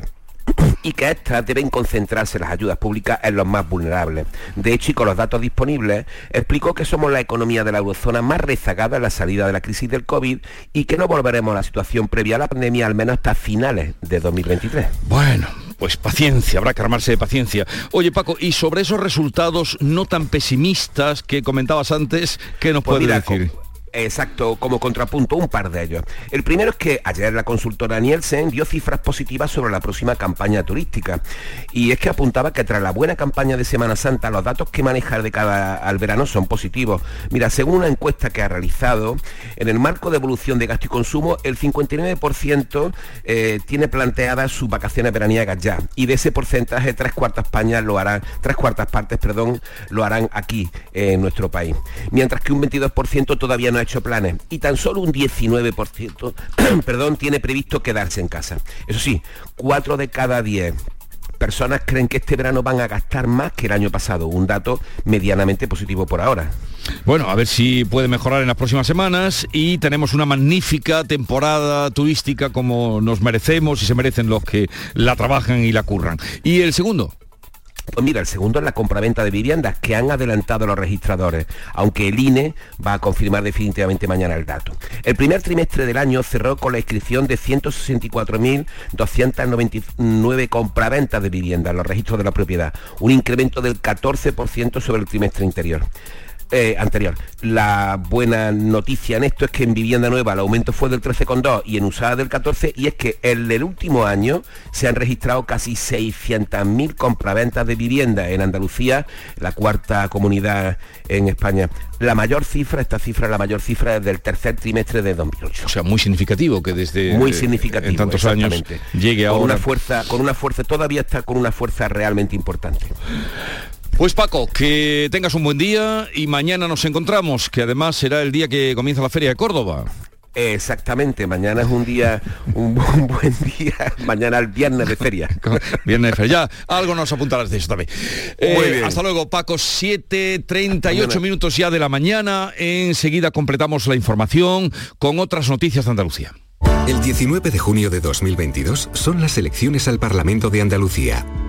y que estas deben concentrarse las ayudas públicas en los más vulnerables. De hecho, y con los datos disponibles, explicó que somos la economía de la eurozona más rezagada en la salida de la crisis del COVID y que no volveremos a la situación previa a la pandemia al menos hasta finales de 2023. Bueno, pues paciencia, habrá que armarse de paciencia. Oye Paco, y sobre esos resultados no tan pesimistas que comentabas antes, ¿qué nos Pues puedes mira, decir? Exacto, como contrapunto, un par de ellos. El primero es que ayer la consultora Nielsen dio cifras positivas sobre la próxima campaña turística. Y es que apuntaba que tras la buena campaña de Semana Santa, los datos que manejar de cada al verano son positivos. Mira, según una encuesta que ha realizado, en el marco de evolución de gasto y consumo, el 59% eh, tiene planteadas sus vacaciones veraniegas ya. Y de ese porcentaje, tres cuartas España lo harán, tres cuartas partes, perdón, lo harán aquí, en nuestro país. Mientras que un 22% todavía no ha hecho planes y tan solo un 19% perdón, tiene previsto quedarse en casa. Eso sí, 4 de cada 10 personas creen que este verano van a gastar más que el año pasado, un dato medianamente positivo por ahora. Bueno, a ver si puede mejorar en las próximas semanas y tenemos una magnífica temporada turística como nos merecemos y se merecen los que la trabajan y la curran. ¿Y el segundo? Pues mira, el segundo es la compraventa de viviendas que han adelantado los registradores, aunque el INE va a confirmar definitivamente mañana el dato. El primer trimestre del año cerró con la inscripción de 164.299 compraventas de viviendas en los registros de la propiedad, un incremento del 14% sobre el trimestre interior. Eh, anterior. La buena noticia en esto es que en vivienda nueva el aumento fue del 13,2 y en usada del 14 y es que en el último año se han registrado casi 600.000 compraventas de vivienda en Andalucía, la cuarta comunidad en España. La mayor cifra, esta cifra es la mayor cifra desde el tercer trimestre de 2008. O sea, muy significativo que desde Muy eh, significativo en tantos años llegue con ahora. una fuerza, con una fuerza, todavía está con una fuerza realmente importante. Pues Paco, que tengas un buen día y mañana nos encontramos, que además será el día que comienza la Feria de Córdoba. Exactamente, mañana es un día, un, bu- un buen día, mañana el viernes de feria. Viernes de feria. Ya, algo nos apuntarás de eso también. Eh, Muy bien. Hasta luego, Paco. 7.38 Mañana. minutos ya de la mañana. Enseguida completamos la información con otras noticias de Andalucía. El 19 de junio de 2022 son las elecciones al Parlamento de Andalucía.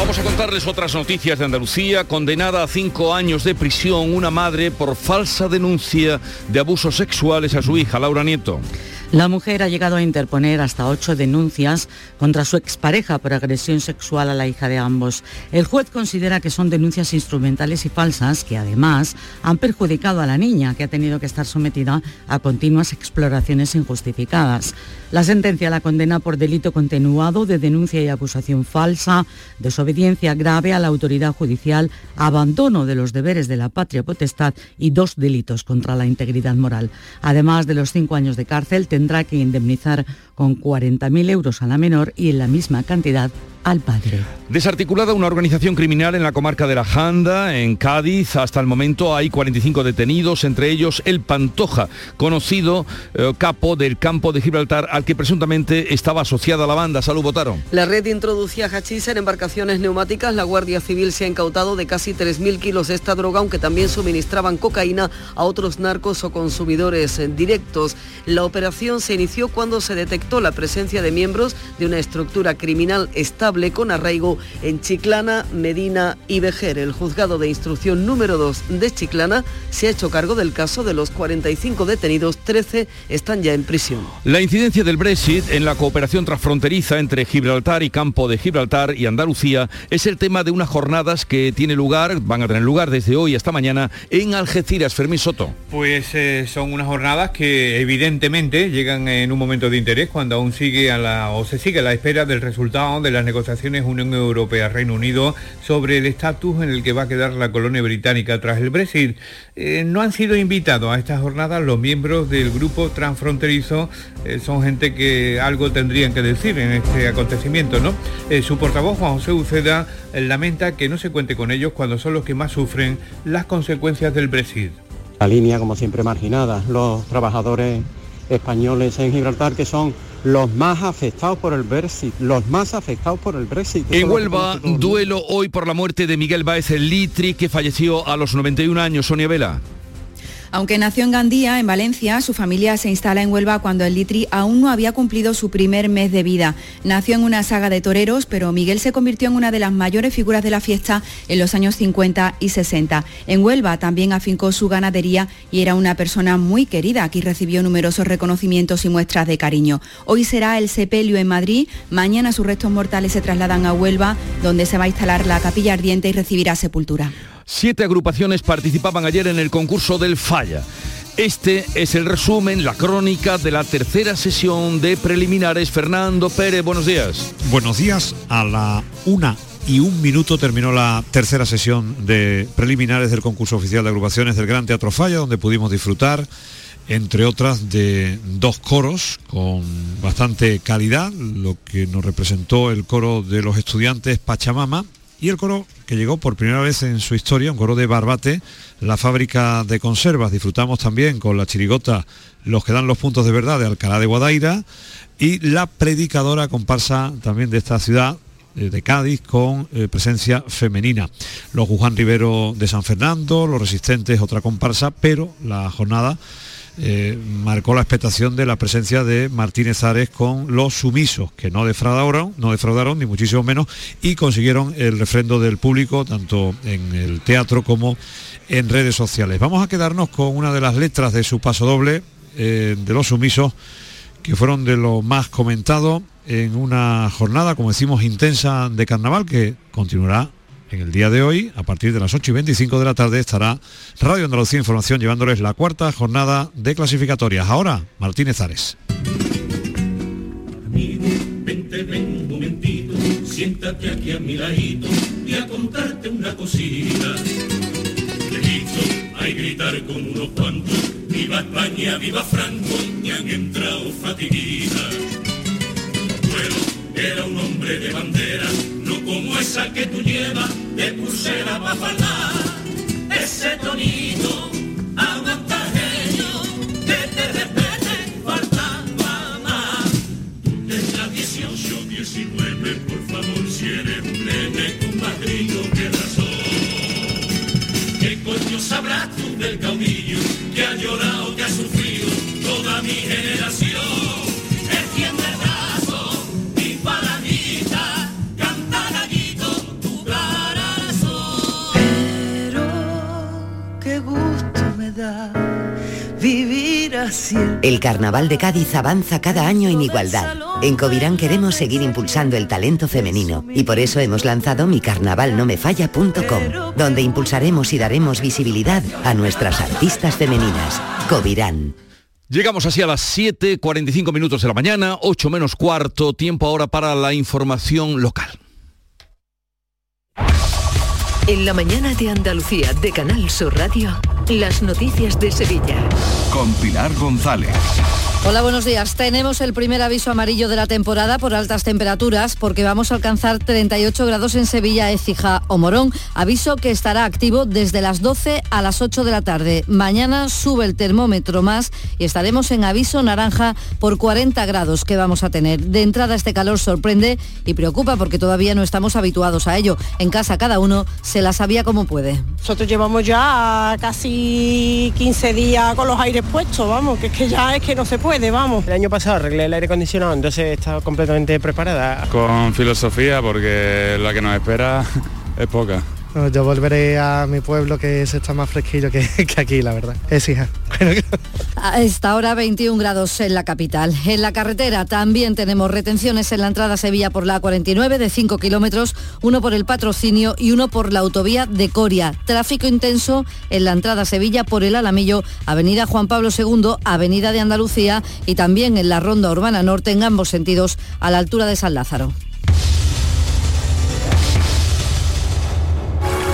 Vamos a contarles otras noticias de Andalucía. Condenada a cinco años de prisión una madre por falsa denuncia de abusos sexuales a su hija, Laura Nieto. La mujer ha llegado a interponer hasta ocho denuncias contra su expareja por agresión sexual a la hija de ambos. El juez considera que son denuncias instrumentales y falsas que además han perjudicado a la niña, que ha tenido que estar sometida a continuas exploraciones injustificadas. La sentencia la condena por delito continuado de denuncia y acusación falsa, desobediencia grave a la autoridad judicial, abandono de los deberes de la patria potestad y dos delitos contra la integridad moral. Además de los cinco años de cárcel, tendrá que indemnizar con 40.000 euros a la menor y en la misma cantidad al padre. Desarticulada una organización criminal en la comarca de la Janda, en Cádiz. Hasta el momento hay 45 detenidos, entre ellos el Pantoja, conocido eh, capo del campo de Gibraltar, al que presuntamente estaba asociada la banda. Salud, votaron. La red introducía hachís en embarcaciones neumáticas. La Guardia Civil se ha incautado de casi 3.000 kilos de esta droga, aunque también suministraban cocaína a otros narcos o consumidores directos. La operación se inició cuando se detectó la presencia de miembros de una estructura criminal estable con arraigo en Chiclana, Medina y Vejer. El juzgado de instrucción número 2 de Chiclana se ha hecho cargo del caso de los 45 detenidos, 13 están ya en prisión. La incidencia del Brexit en la cooperación transfronteriza entre Gibraltar y Campo de Gibraltar y Andalucía es el tema de unas jornadas que tiene lugar, van a tener lugar desde hoy hasta mañana en Algeciras. Fermín Soto. Pues eh, son unas jornadas que evidentemente llegan en un momento de interés cuando aún sigue a la, o se sigue a la espera del resultado de las negociaciones Unión Europea-Reino Unido sobre el estatus en el que va a quedar la colonia británica tras el Brexit. Eh, no han sido invitados a estas jornadas los miembros del grupo transfronterizo, eh, son gente que algo tendrían que decir en este acontecimiento, ¿no? Eh, su portavoz Juan José Uceda lamenta que no se cuente con ellos cuando son los que más sufren las consecuencias del Brexit. La línea, como siempre, marginada. Los trabajadores españoles en Gibraltar, que son los más afectados por el Brexit, los más afectados por el Brexit. En Huelva, duelo hoy por la muerte de Miguel Baez el Litri, que falleció a los 91 años. Sonia Vela. Aunque nació en Gandía, en Valencia, su familia se instala en Huelva cuando el Litri aún no había cumplido su primer mes de vida. Nació en una saga de toreros, pero Miguel se convirtió en una de las mayores figuras de la fiesta en los años 50 y 60. En Huelva también afincó su ganadería y era una persona muy querida. Aquí recibió numerosos reconocimientos y muestras de cariño. Hoy será el sepelio en Madrid, mañana sus restos mortales se trasladan a Huelva, donde se va a instalar la capilla ardiente y recibirá sepultura. Siete agrupaciones participaban ayer en el concurso del Falla. Este es el resumen, la crónica de la tercera sesión de preliminares. Fernando Pérez, buenos días. Buenos días. A la una y un minuto terminó la tercera sesión de preliminares del concurso oficial de agrupaciones del Gran Teatro Falla, donde pudimos disfrutar entre otras de dos coros con bastante calidad, lo que nos representó el coro de los estudiantes Pachamama y el coro que llegó por primera vez en su historia, un coro de Barbate, la fábrica de conservas. Disfrutamos también con la chirigota Los que dan los puntos de verdad de Alcalá de Guadaira y la predicadora comparsa también de esta ciudad, eh, de Cádiz con eh, presencia femenina. Los Juan Rivero de San Fernando, los resistentes, otra comparsa, pero la jornada eh, marcó la expectación de la presencia de Martínez Ares con los sumisos, que no defraudaron, no defraudaron ni muchísimo menos, y consiguieron el refrendo del público, tanto en el teatro como en redes sociales. Vamos a quedarnos con una de las letras de su paso doble, de los sumisos, que fueron de lo más comentado en una jornada, como decimos, intensa de carnaval que continuará en el día de hoy, a partir de las 8 y 25 de la tarde, estará Radio Andalucía Información llevándoles la cuarta jornada de clasificatorias. Ahora, Martínez Ares. un momentito, siéntate aquí a mi ladito y a contarte una cosita. hay gritar con unos cuantos, viva España, viva Franco, y han entrado fatiguitas. Era un hombre de bandera como esa que tú llevas de pulsera pa' faltar, ese tonito aguantajeño que te respete faltaba más. Tú la 18, 19, por favor, si eres un nene con más que razón. ¿Qué coño sabrás tú del caudillo que ha llorado, que ha sufrido toda mi generación? Vivir así. El Carnaval de Cádiz avanza cada año en igualdad. En Covirán queremos seguir impulsando el talento femenino y por eso hemos lanzado micarnavalnomefalla.com, donde impulsaremos y daremos visibilidad a nuestras artistas femeninas. Covirán. Llegamos así a las 7.45 minutos de la mañana, 8 menos cuarto, tiempo ahora para la información local. En la mañana de Andalucía de Canal Sur Radio. Las noticias de Sevilla. Con Pilar González. Hola, buenos días. Tenemos el primer aviso amarillo de la temporada por altas temperaturas porque vamos a alcanzar 38 grados en Sevilla, Écija o Morón. Aviso que estará activo desde las 12 a las 8 de la tarde. Mañana sube el termómetro más y estaremos en aviso naranja por 40 grados que vamos a tener. De entrada este calor sorprende y preocupa porque todavía no estamos habituados a ello. En casa cada uno se la sabía como puede. Nosotros llevamos ya casi 15 días con los aires puestos, vamos, que es que ya es que no se puede vamos. El año pasado arreglé el aire acondicionado, entonces está completamente preparada. Con filosofía, porque la que nos espera es poca. Yo volveré a mi pueblo que está más fresquillo que, aquí, la verdad. Es hija. A esta hora 21 grados en la capital. En la carretera también tenemos retenciones en la entrada a Sevilla por la 49 de 5 kilómetros, uno por el patrocinio y uno por la autovía de Coria. Tráfico intenso en la entrada a Sevilla por el Alamillo, Avenida Juan Pablo II, Avenida de Andalucía y también en la Ronda Urbana Norte en ambos sentidos a la altura de San Lázaro.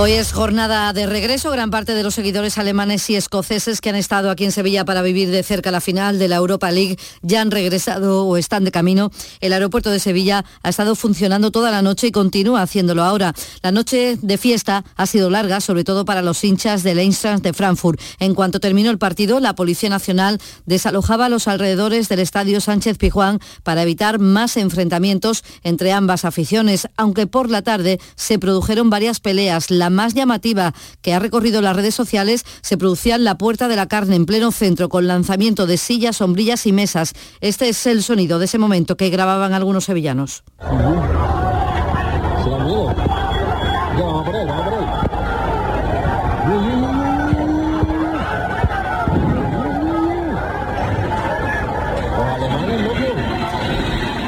Hoy es jornada de regreso. Gran parte de los seguidores alemanes y escoceses que han estado aquí en Sevilla para vivir de cerca la final de la Europa League ya han regresado o están de camino. El aeropuerto de Sevilla ha estado funcionando toda la noche y continúa haciéndolo ahora. La noche de fiesta ha sido larga, sobre todo para los hinchas del Eintracht de Frankfurt. En cuanto terminó el partido, la Policía Nacional desalojaba los alrededores del estadio Sánchez Pijuán para evitar más enfrentamientos entre ambas aficiones, aunque por la tarde se produjeron varias peleas. La La más llamativa que ha recorrido las redes sociales se producía en la Puerta de la Carne, en pleno centro, con lanzamiento de sillas, sombrillas y mesas. Este es el sonido de ese momento que grababan algunos sevillanos.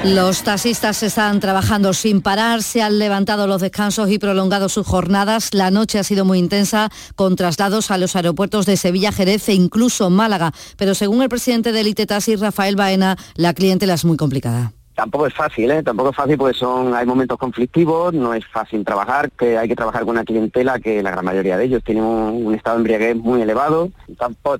Los taxistas están trabajando sin parar, se han levantado los descansos y prolongado sus jornadas. La noche ha sido muy intensa con traslados a los aeropuertos de Sevilla, Jerez e incluso Málaga. Pero según el presidente del IT Taxi, Rafael Baena, la clientela es muy complicada tampoco es fácil, ¿eh? tampoco es fácil porque son, hay momentos conflictivos, no es fácil trabajar, que hay que trabajar con una clientela que la gran mayoría de ellos tienen un, estado de embriaguez muy elevado.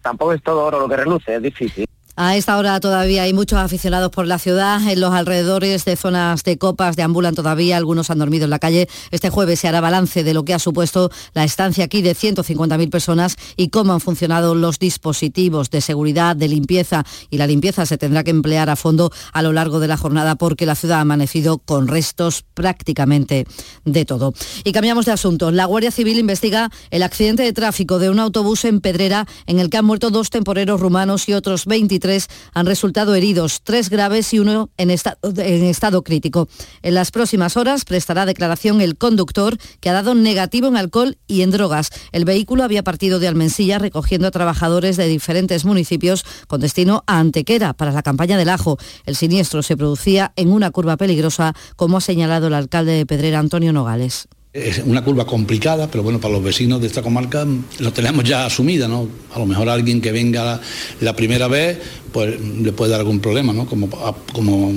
Tampoco es todo oro lo que reluce, es difícil. A esta hora todavía hay muchos aficionados por la ciudad. En los alrededores de zonas de copas deambulan todavía. Algunos han dormido en la calle. Este jueves se hará balance de lo que ha supuesto la estancia aquí de 150.000 personas y cómo han funcionado los dispositivos de seguridad, de limpieza. Y la limpieza se tendrá que emplear a fondo a lo largo de la jornada porque la ciudad ha amanecido con restos prácticamente de todo. Y cambiamos de asunto. La Guardia Civil investiga el accidente de tráfico de un autobús en Pedrera en el que han muerto dos temporeros rumanos y otros 23 han resultado heridos, tres graves y uno en, en estado crítico. En las próximas horas prestará declaración el conductor que ha dado negativo en alcohol y en drogas. El vehículo había partido de Almensilla recogiendo a trabajadores de diferentes municipios con destino a Antequera para la campaña del ajo. El siniestro se producía en una curva peligrosa, como ha señalado el alcalde de Pedrera, Antonio Nogales. Es una curva complicada, pero bueno, para los vecinos de esta comarca lo tenemos ya asumida, ¿no? A lo mejor alguien que venga la, primera vez, pues le puede dar algún problema, ¿no? Como, como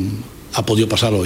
ha podido pasar hoy.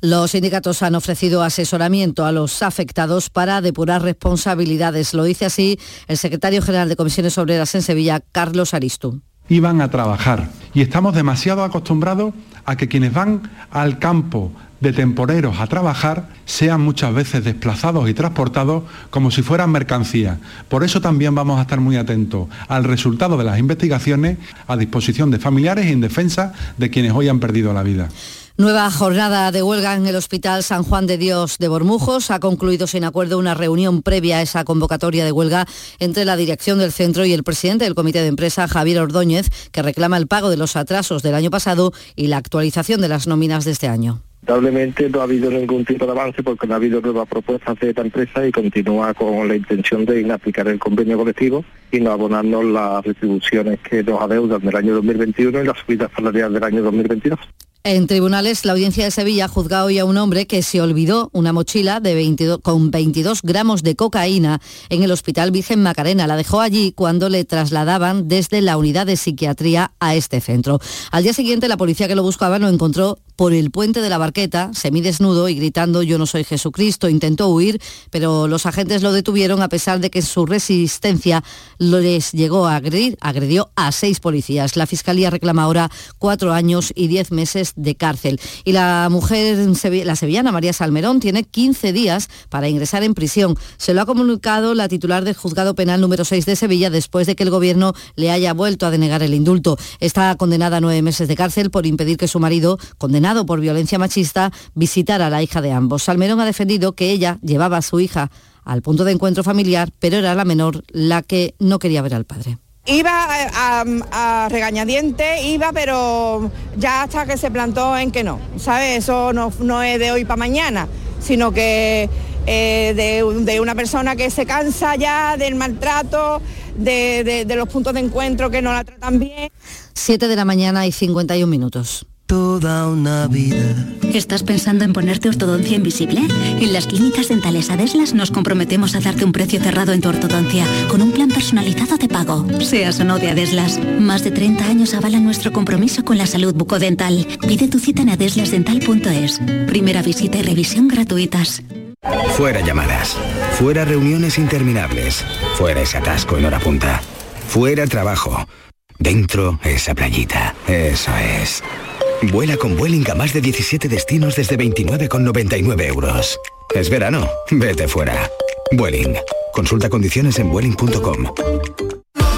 Los sindicatos han ofrecido asesoramiento a los afectados para depurar responsabilidades. Lo dice así el secretario general de Comisiones Obreras en Sevilla, Carlos Aristu. Iban a trabajar y estamos demasiado acostumbrados a que quienes van al campo de temporeros a trabajar sean muchas veces desplazados y transportados como si fueran mercancía. Por eso también vamos a estar muy atentos al resultado de las investigaciones a disposición de familiares y en defensa de quienes hoy han perdido la vida. Nueva jornada de huelga en el Hospital San Juan de Dios de Bormujos. Ha concluido sin acuerdo una reunión previa a esa convocatoria de huelga entre la dirección del centro y el presidente del comité de empresa, Javier Ordóñez, que reclama el pago de los atrasos del año pasado y la actualización de las nóminas de este año. Lamentablemente no ha habido ningún tipo de avance porque no ha habido nuevas propuestas de esta empresa y continúa con la intención de inaplicar el convenio colectivo y no abonarnos las retribuciones que nos adeudan del año 2021 y las subidas salariales del año 2022. En tribunales, la audiencia de Sevilla ha juzgado hoy a un hombre que se olvidó una mochila de 22, con 22 gramos de cocaína en el Hospital Virgen Macarena. La dejó allí cuando le trasladaban desde la unidad de psiquiatría a este centro. Al día siguiente, la policía que lo buscaba lo encontró por el puente de la barqueta, semidesnudo y gritando yo no soy Jesucristo. Intentó huir, pero los agentes lo detuvieron a pesar de que su resistencia les llegó a agredir. Agredió a seis policías. La fiscalía reclama ahora cuatro años y diez meses de cárcel. Y la mujer, la sevillana María Salmerón, tiene 15 días para ingresar en prisión. Se lo ha comunicado la titular del juzgado penal número 6 de Sevilla después de que el gobierno le haya vuelto a denegar el indulto. Está condenada a nueve meses de cárcel por impedir que su marido, condenado por violencia machista, visitara a la hija de ambos. Salmerón ha defendido que ella llevaba a su hija al punto de encuentro familiar, pero era la menor la que no quería ver al padre. Iba a, regañadiente, iba, pero ya hasta que se plantó en que no, ¿sabes? Eso no, es de hoy para mañana, sino que eh, de, una persona que se cansa ya del maltrato, de, de los puntos de encuentro que no la tratan bien. Siete de la mañana y 51 minutos toda una vida. ¿Estás pensando en ponerte ortodoncia invisible? En las clínicas dentales Adeslas nos comprometemos a darte un precio cerrado en tu ortodoncia, con un plan personalizado de pago, seas o no de Adeslas. Más de 30 años avalan nuestro compromiso con la salud bucodental. Pide tu cita en adeslasdental.es. Primera visita y revisión gratuitas. Fuera llamadas, fuera reuniones interminables, fuera ese atasco en hora punta, fuera trabajo, dentro esa playita, eso es. Vuela con Vueling a más de 17 destinos desde 29,99 euros. Es verano, vete fuera. Vueling. Consulta condiciones en vueling.com.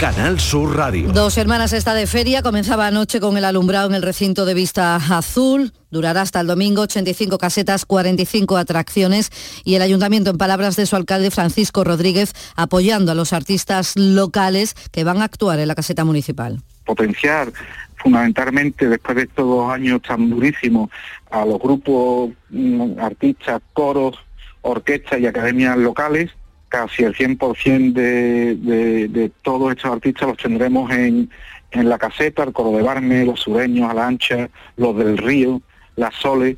Canal Sur Radio. Dos hermanas está de feria, comenzaba anoche con el alumbrado en el recinto de vista azul, durará hasta el domingo, 85 casetas, 45 atracciones y el ayuntamiento, en palabras de su alcalde Francisco Rodríguez, apoyando a los artistas locales que van a actuar en la caseta municipal. Potenciar fundamentalmente después de estos dos años tan durísimos a los grupos, mm, artistas, coros, orquestas y academias locales casi el 100% de, de, de todos estos artistas los tendremos en, en la caseta, el coro de Barme, los sureños, a la ancha, los del río, las soles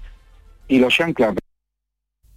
y los chanclas.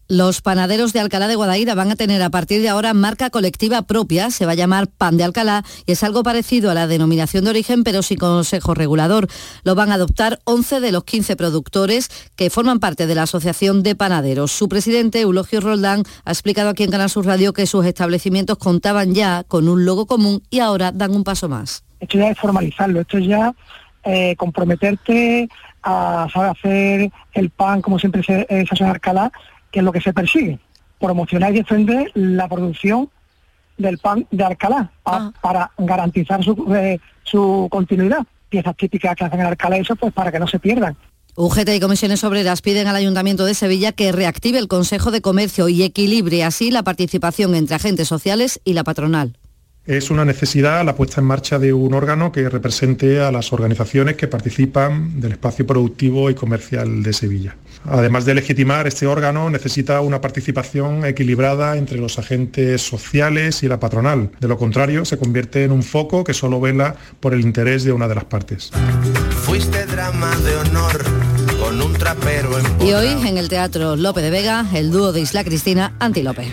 Los panaderos de Alcalá de Guadaira van a tener a partir de ahora marca colectiva propia, se va a llamar Pan de Alcalá y es algo parecido a la denominación de origen pero sin consejo regulador. Lo van a adoptar 11 de los 15 productores que forman parte de la Asociación de Panaderos. Su presidente, Eulogio Roldán, ha explicado aquí en Canal Sur Radio que sus establecimientos contaban ya con un logo común y ahora dan un paso más. Esto ya es formalizarlo, esto es ya eh, comprometerte a saber hacer el pan como siempre se, se hace en Alcalá que es lo que se persigue, promocionar y defender la producción del pan de Alcalá pa- para garantizar su, eh, su continuidad. Piezas típicas que hacen en Alcalá, eso pues para que no se pierdan. UGT y comisiones obreras piden al Ayuntamiento de Sevilla que reactive el Consejo de Comercio y equilibre así la participación entre agentes sociales y la patronal. Es una necesidad la puesta en marcha de un órgano que represente a las organizaciones que participan del espacio productivo y comercial de Sevilla. Además de legitimar este órgano, necesita una participación equilibrada entre los agentes sociales y la patronal. De lo contrario, se convierte en un foco que solo vela por el interés de una de las partes. Fuiste drama de honor con un trapero en Y hoy en el Teatro Lope de Vega, el dúo de Isla Cristina, Antílope.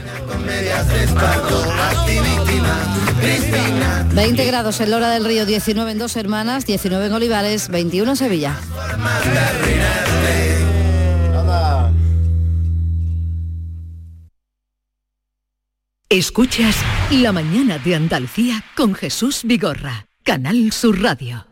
Cristina. 20 grados en Lora del Río, 19 en Dos Hermanas, 19 en Olivares, 21 en Sevilla. Escuchas La mañana de Andalucía con Jesús Vigorra, Canal Sur Radio.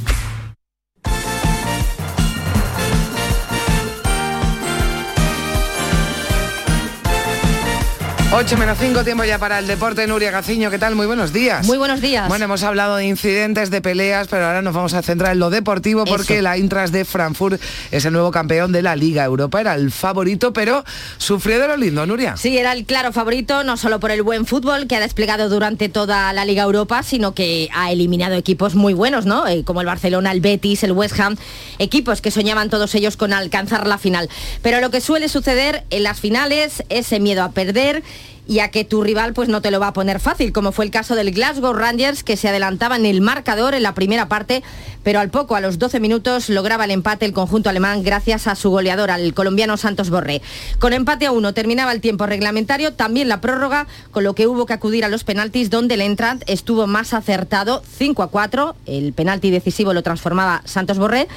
8 menos 5, tiempo ya para el deporte. Nuria Gaciño, ¿qué tal? Muy buenos días. Muy buenos días. Bueno, hemos hablado de incidentes, de peleas, pero ahora nos vamos a centrar en lo deportivo porque Eso. la Intras de Frankfurt es el nuevo campeón de la Liga Europa. Era el favorito, pero sufrió de lo lindo, Nuria. Sí, era el claro favorito, no solo por el buen fútbol que ha desplegado durante toda la Liga Europa, sino que ha eliminado equipos muy buenos, ¿no? Eh, como el Barcelona, el Betis, el West Ham, equipos que soñaban todos ellos con alcanzar la final. Pero lo que suele suceder en las finales, ese miedo a perder y a que tu rival pues no te lo va a poner fácil, como fue el caso del Glasgow Rangers que se adelantaba en el marcador en la primera parte, pero al poco, a los 12 minutos, lograba el empate el conjunto alemán gracias a su goleador, al colombiano Santos Borré. Con empate a uno terminaba el tiempo reglamentario, también la prórroga, con lo que hubo que acudir a los penaltis donde el Eintracht estuvo más acertado, 5 a 4, el penalti decisivo lo transformaba Santos Borré.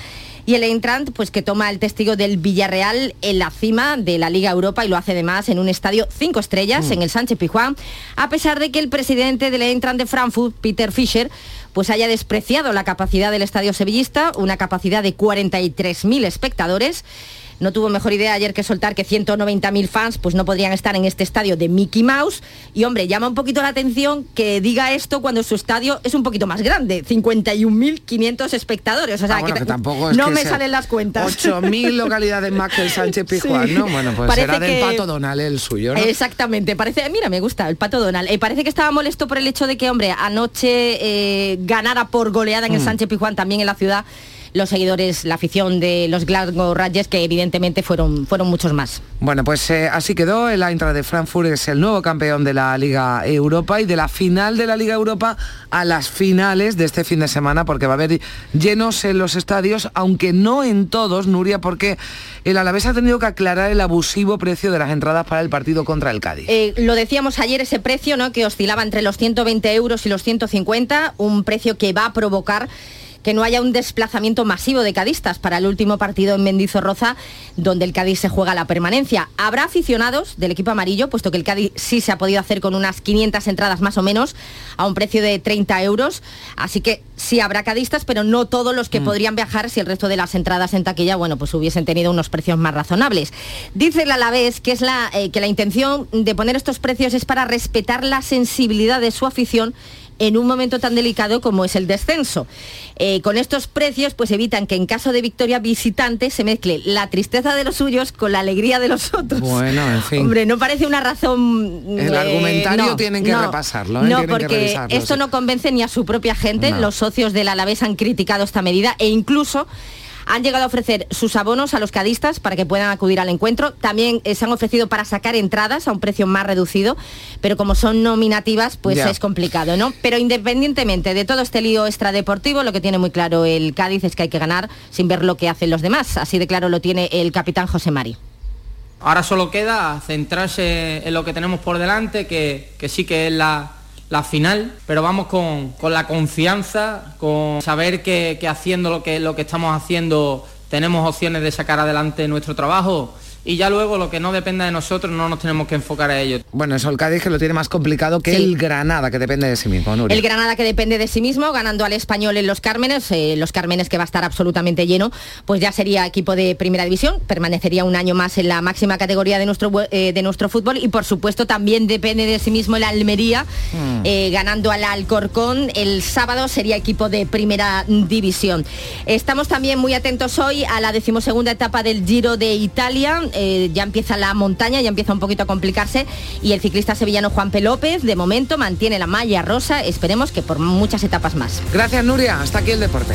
Y el Eintracht, pues que toma el testigo del Villarreal en la cima de la Liga Europa y lo hace además en un estadio cinco estrellas, Mm. en el Sánchez Pizjuán, a pesar de que el presidente del Eintracht de Frankfurt, Peter Fischer, pues haya despreciado la capacidad del estadio sevillista, una capacidad de 43.000 espectadores. No tuvo mejor idea ayer que soltar que 190.000 fans pues no podrían estar en este estadio de Mickey Mouse. Y hombre, llama un poquito la atención que diga esto cuando su estadio es un poquito más grande, 51.500 espectadores. O sea, Ah, bueno, que, que tampoco no me salen las cuentas. 8.000 localidades más que el Sánchez Sí. ¿no? Bueno, pues Parece será del que- Pato Donal el suyo, ¿no? Exactamente, parece, mira, me gusta el pato Donald. Eh, parece que estaba molesto por el hecho de que, hombre, anoche eh, ganara por goleada en el Mm. Sánchez Pizjuán, también en la ciudad. Los seguidores, la afición de los Glasgow Rangers, que evidentemente fueron, fueron muchos más. Bueno, pues eh, así quedó. El Eintracht de Frankfurt es el nuevo campeón de la Liga Europa y de la final de la Liga Europa a las finales de este fin de semana, porque va a haber llenos en los estadios, aunque no en todos, Nuria, porque el Alavés ha tenido que aclarar el abusivo precio de las entradas para el partido contra el Cádiz. Eh, lo decíamos ayer, ese precio ¿no? que oscilaba entre los 120 euros y los 150, un precio que va a provocar que no haya un desplazamiento masivo de cadistas para el último partido en Mendizorroza, donde el Cádiz se juega la permanencia. Habrá aficionados del equipo amarillo, puesto que el Cádiz sí se ha podido hacer con unas 500 entradas más o menos, a un precio de 30 euros. Así que sí habrá cadistas, pero no todos los que Mm. podrían viajar si el resto de las entradas en taquilla, bueno, pues hubiesen tenido unos precios más razonables. Dice el Alavés que, es la, eh, que la intención de poner estos precios es para respetar la sensibilidad de su afición en un momento tan delicado como es el descenso. Eh, con estos precios pues evitan que en caso de victoria visitante se mezcle la tristeza de los suyos con la alegría de los otros. Bueno, en fin. Hombre, no parece una razón... El eh, argumentario no, tienen que no, repasarlo, ¿eh? No, Tienen porque esto sí. no convence ni a su propia gente. No. Los socios del Alavés han criticado esta medida e incluso han llegado a ofrecer sus abonos a los cadistas para que puedan acudir al encuentro. También eh, se han ofrecido para sacar entradas a un precio más reducido, pero como son nominativas, pues Ya. es complicado, ¿no? Pero independientemente de todo este lío extradeportivo, lo que tiene muy claro el Cádiz es que hay que ganar sin ver lo que hacen los demás. Así de claro lo tiene el capitán José Mari. Ahora solo queda centrarse en lo que tenemos por delante, que, que sí que es la, la final, pero vamos con, con la confianza, con saber que, que haciendo lo que, lo que estamos haciendo tenemos opciones de sacar adelante nuestro trabajo y ya luego lo que no dependa de nosotros no nos tenemos que enfocar a ello. Bueno, eso el Cádiz que lo tiene más complicado que Sí. el Granada, que depende de sí mismo, Nuria. El Granada que depende de sí mismo, ganando al español en los Cármenes, eh, los Cármenes que va a estar absolutamente lleno, pues ya sería equipo de primera división, permanecería un año más en la máxima categoría de nuestro, eh, de nuestro fútbol y por supuesto también depende de sí mismo el Almería, Mm. eh, ganando al Alcorcón el sábado sería equipo de primera división. Estamos también muy atentos hoy a la decimosegunda etapa del Giro de Italia, eh, ya empieza la montaña, ya empieza un poquito a complicarse y el ciclista sevillano Juan P. López de momento mantiene la malla rosa, esperemos que por muchas etapas más. Gracias, Nuria. Hasta aquí el deporte.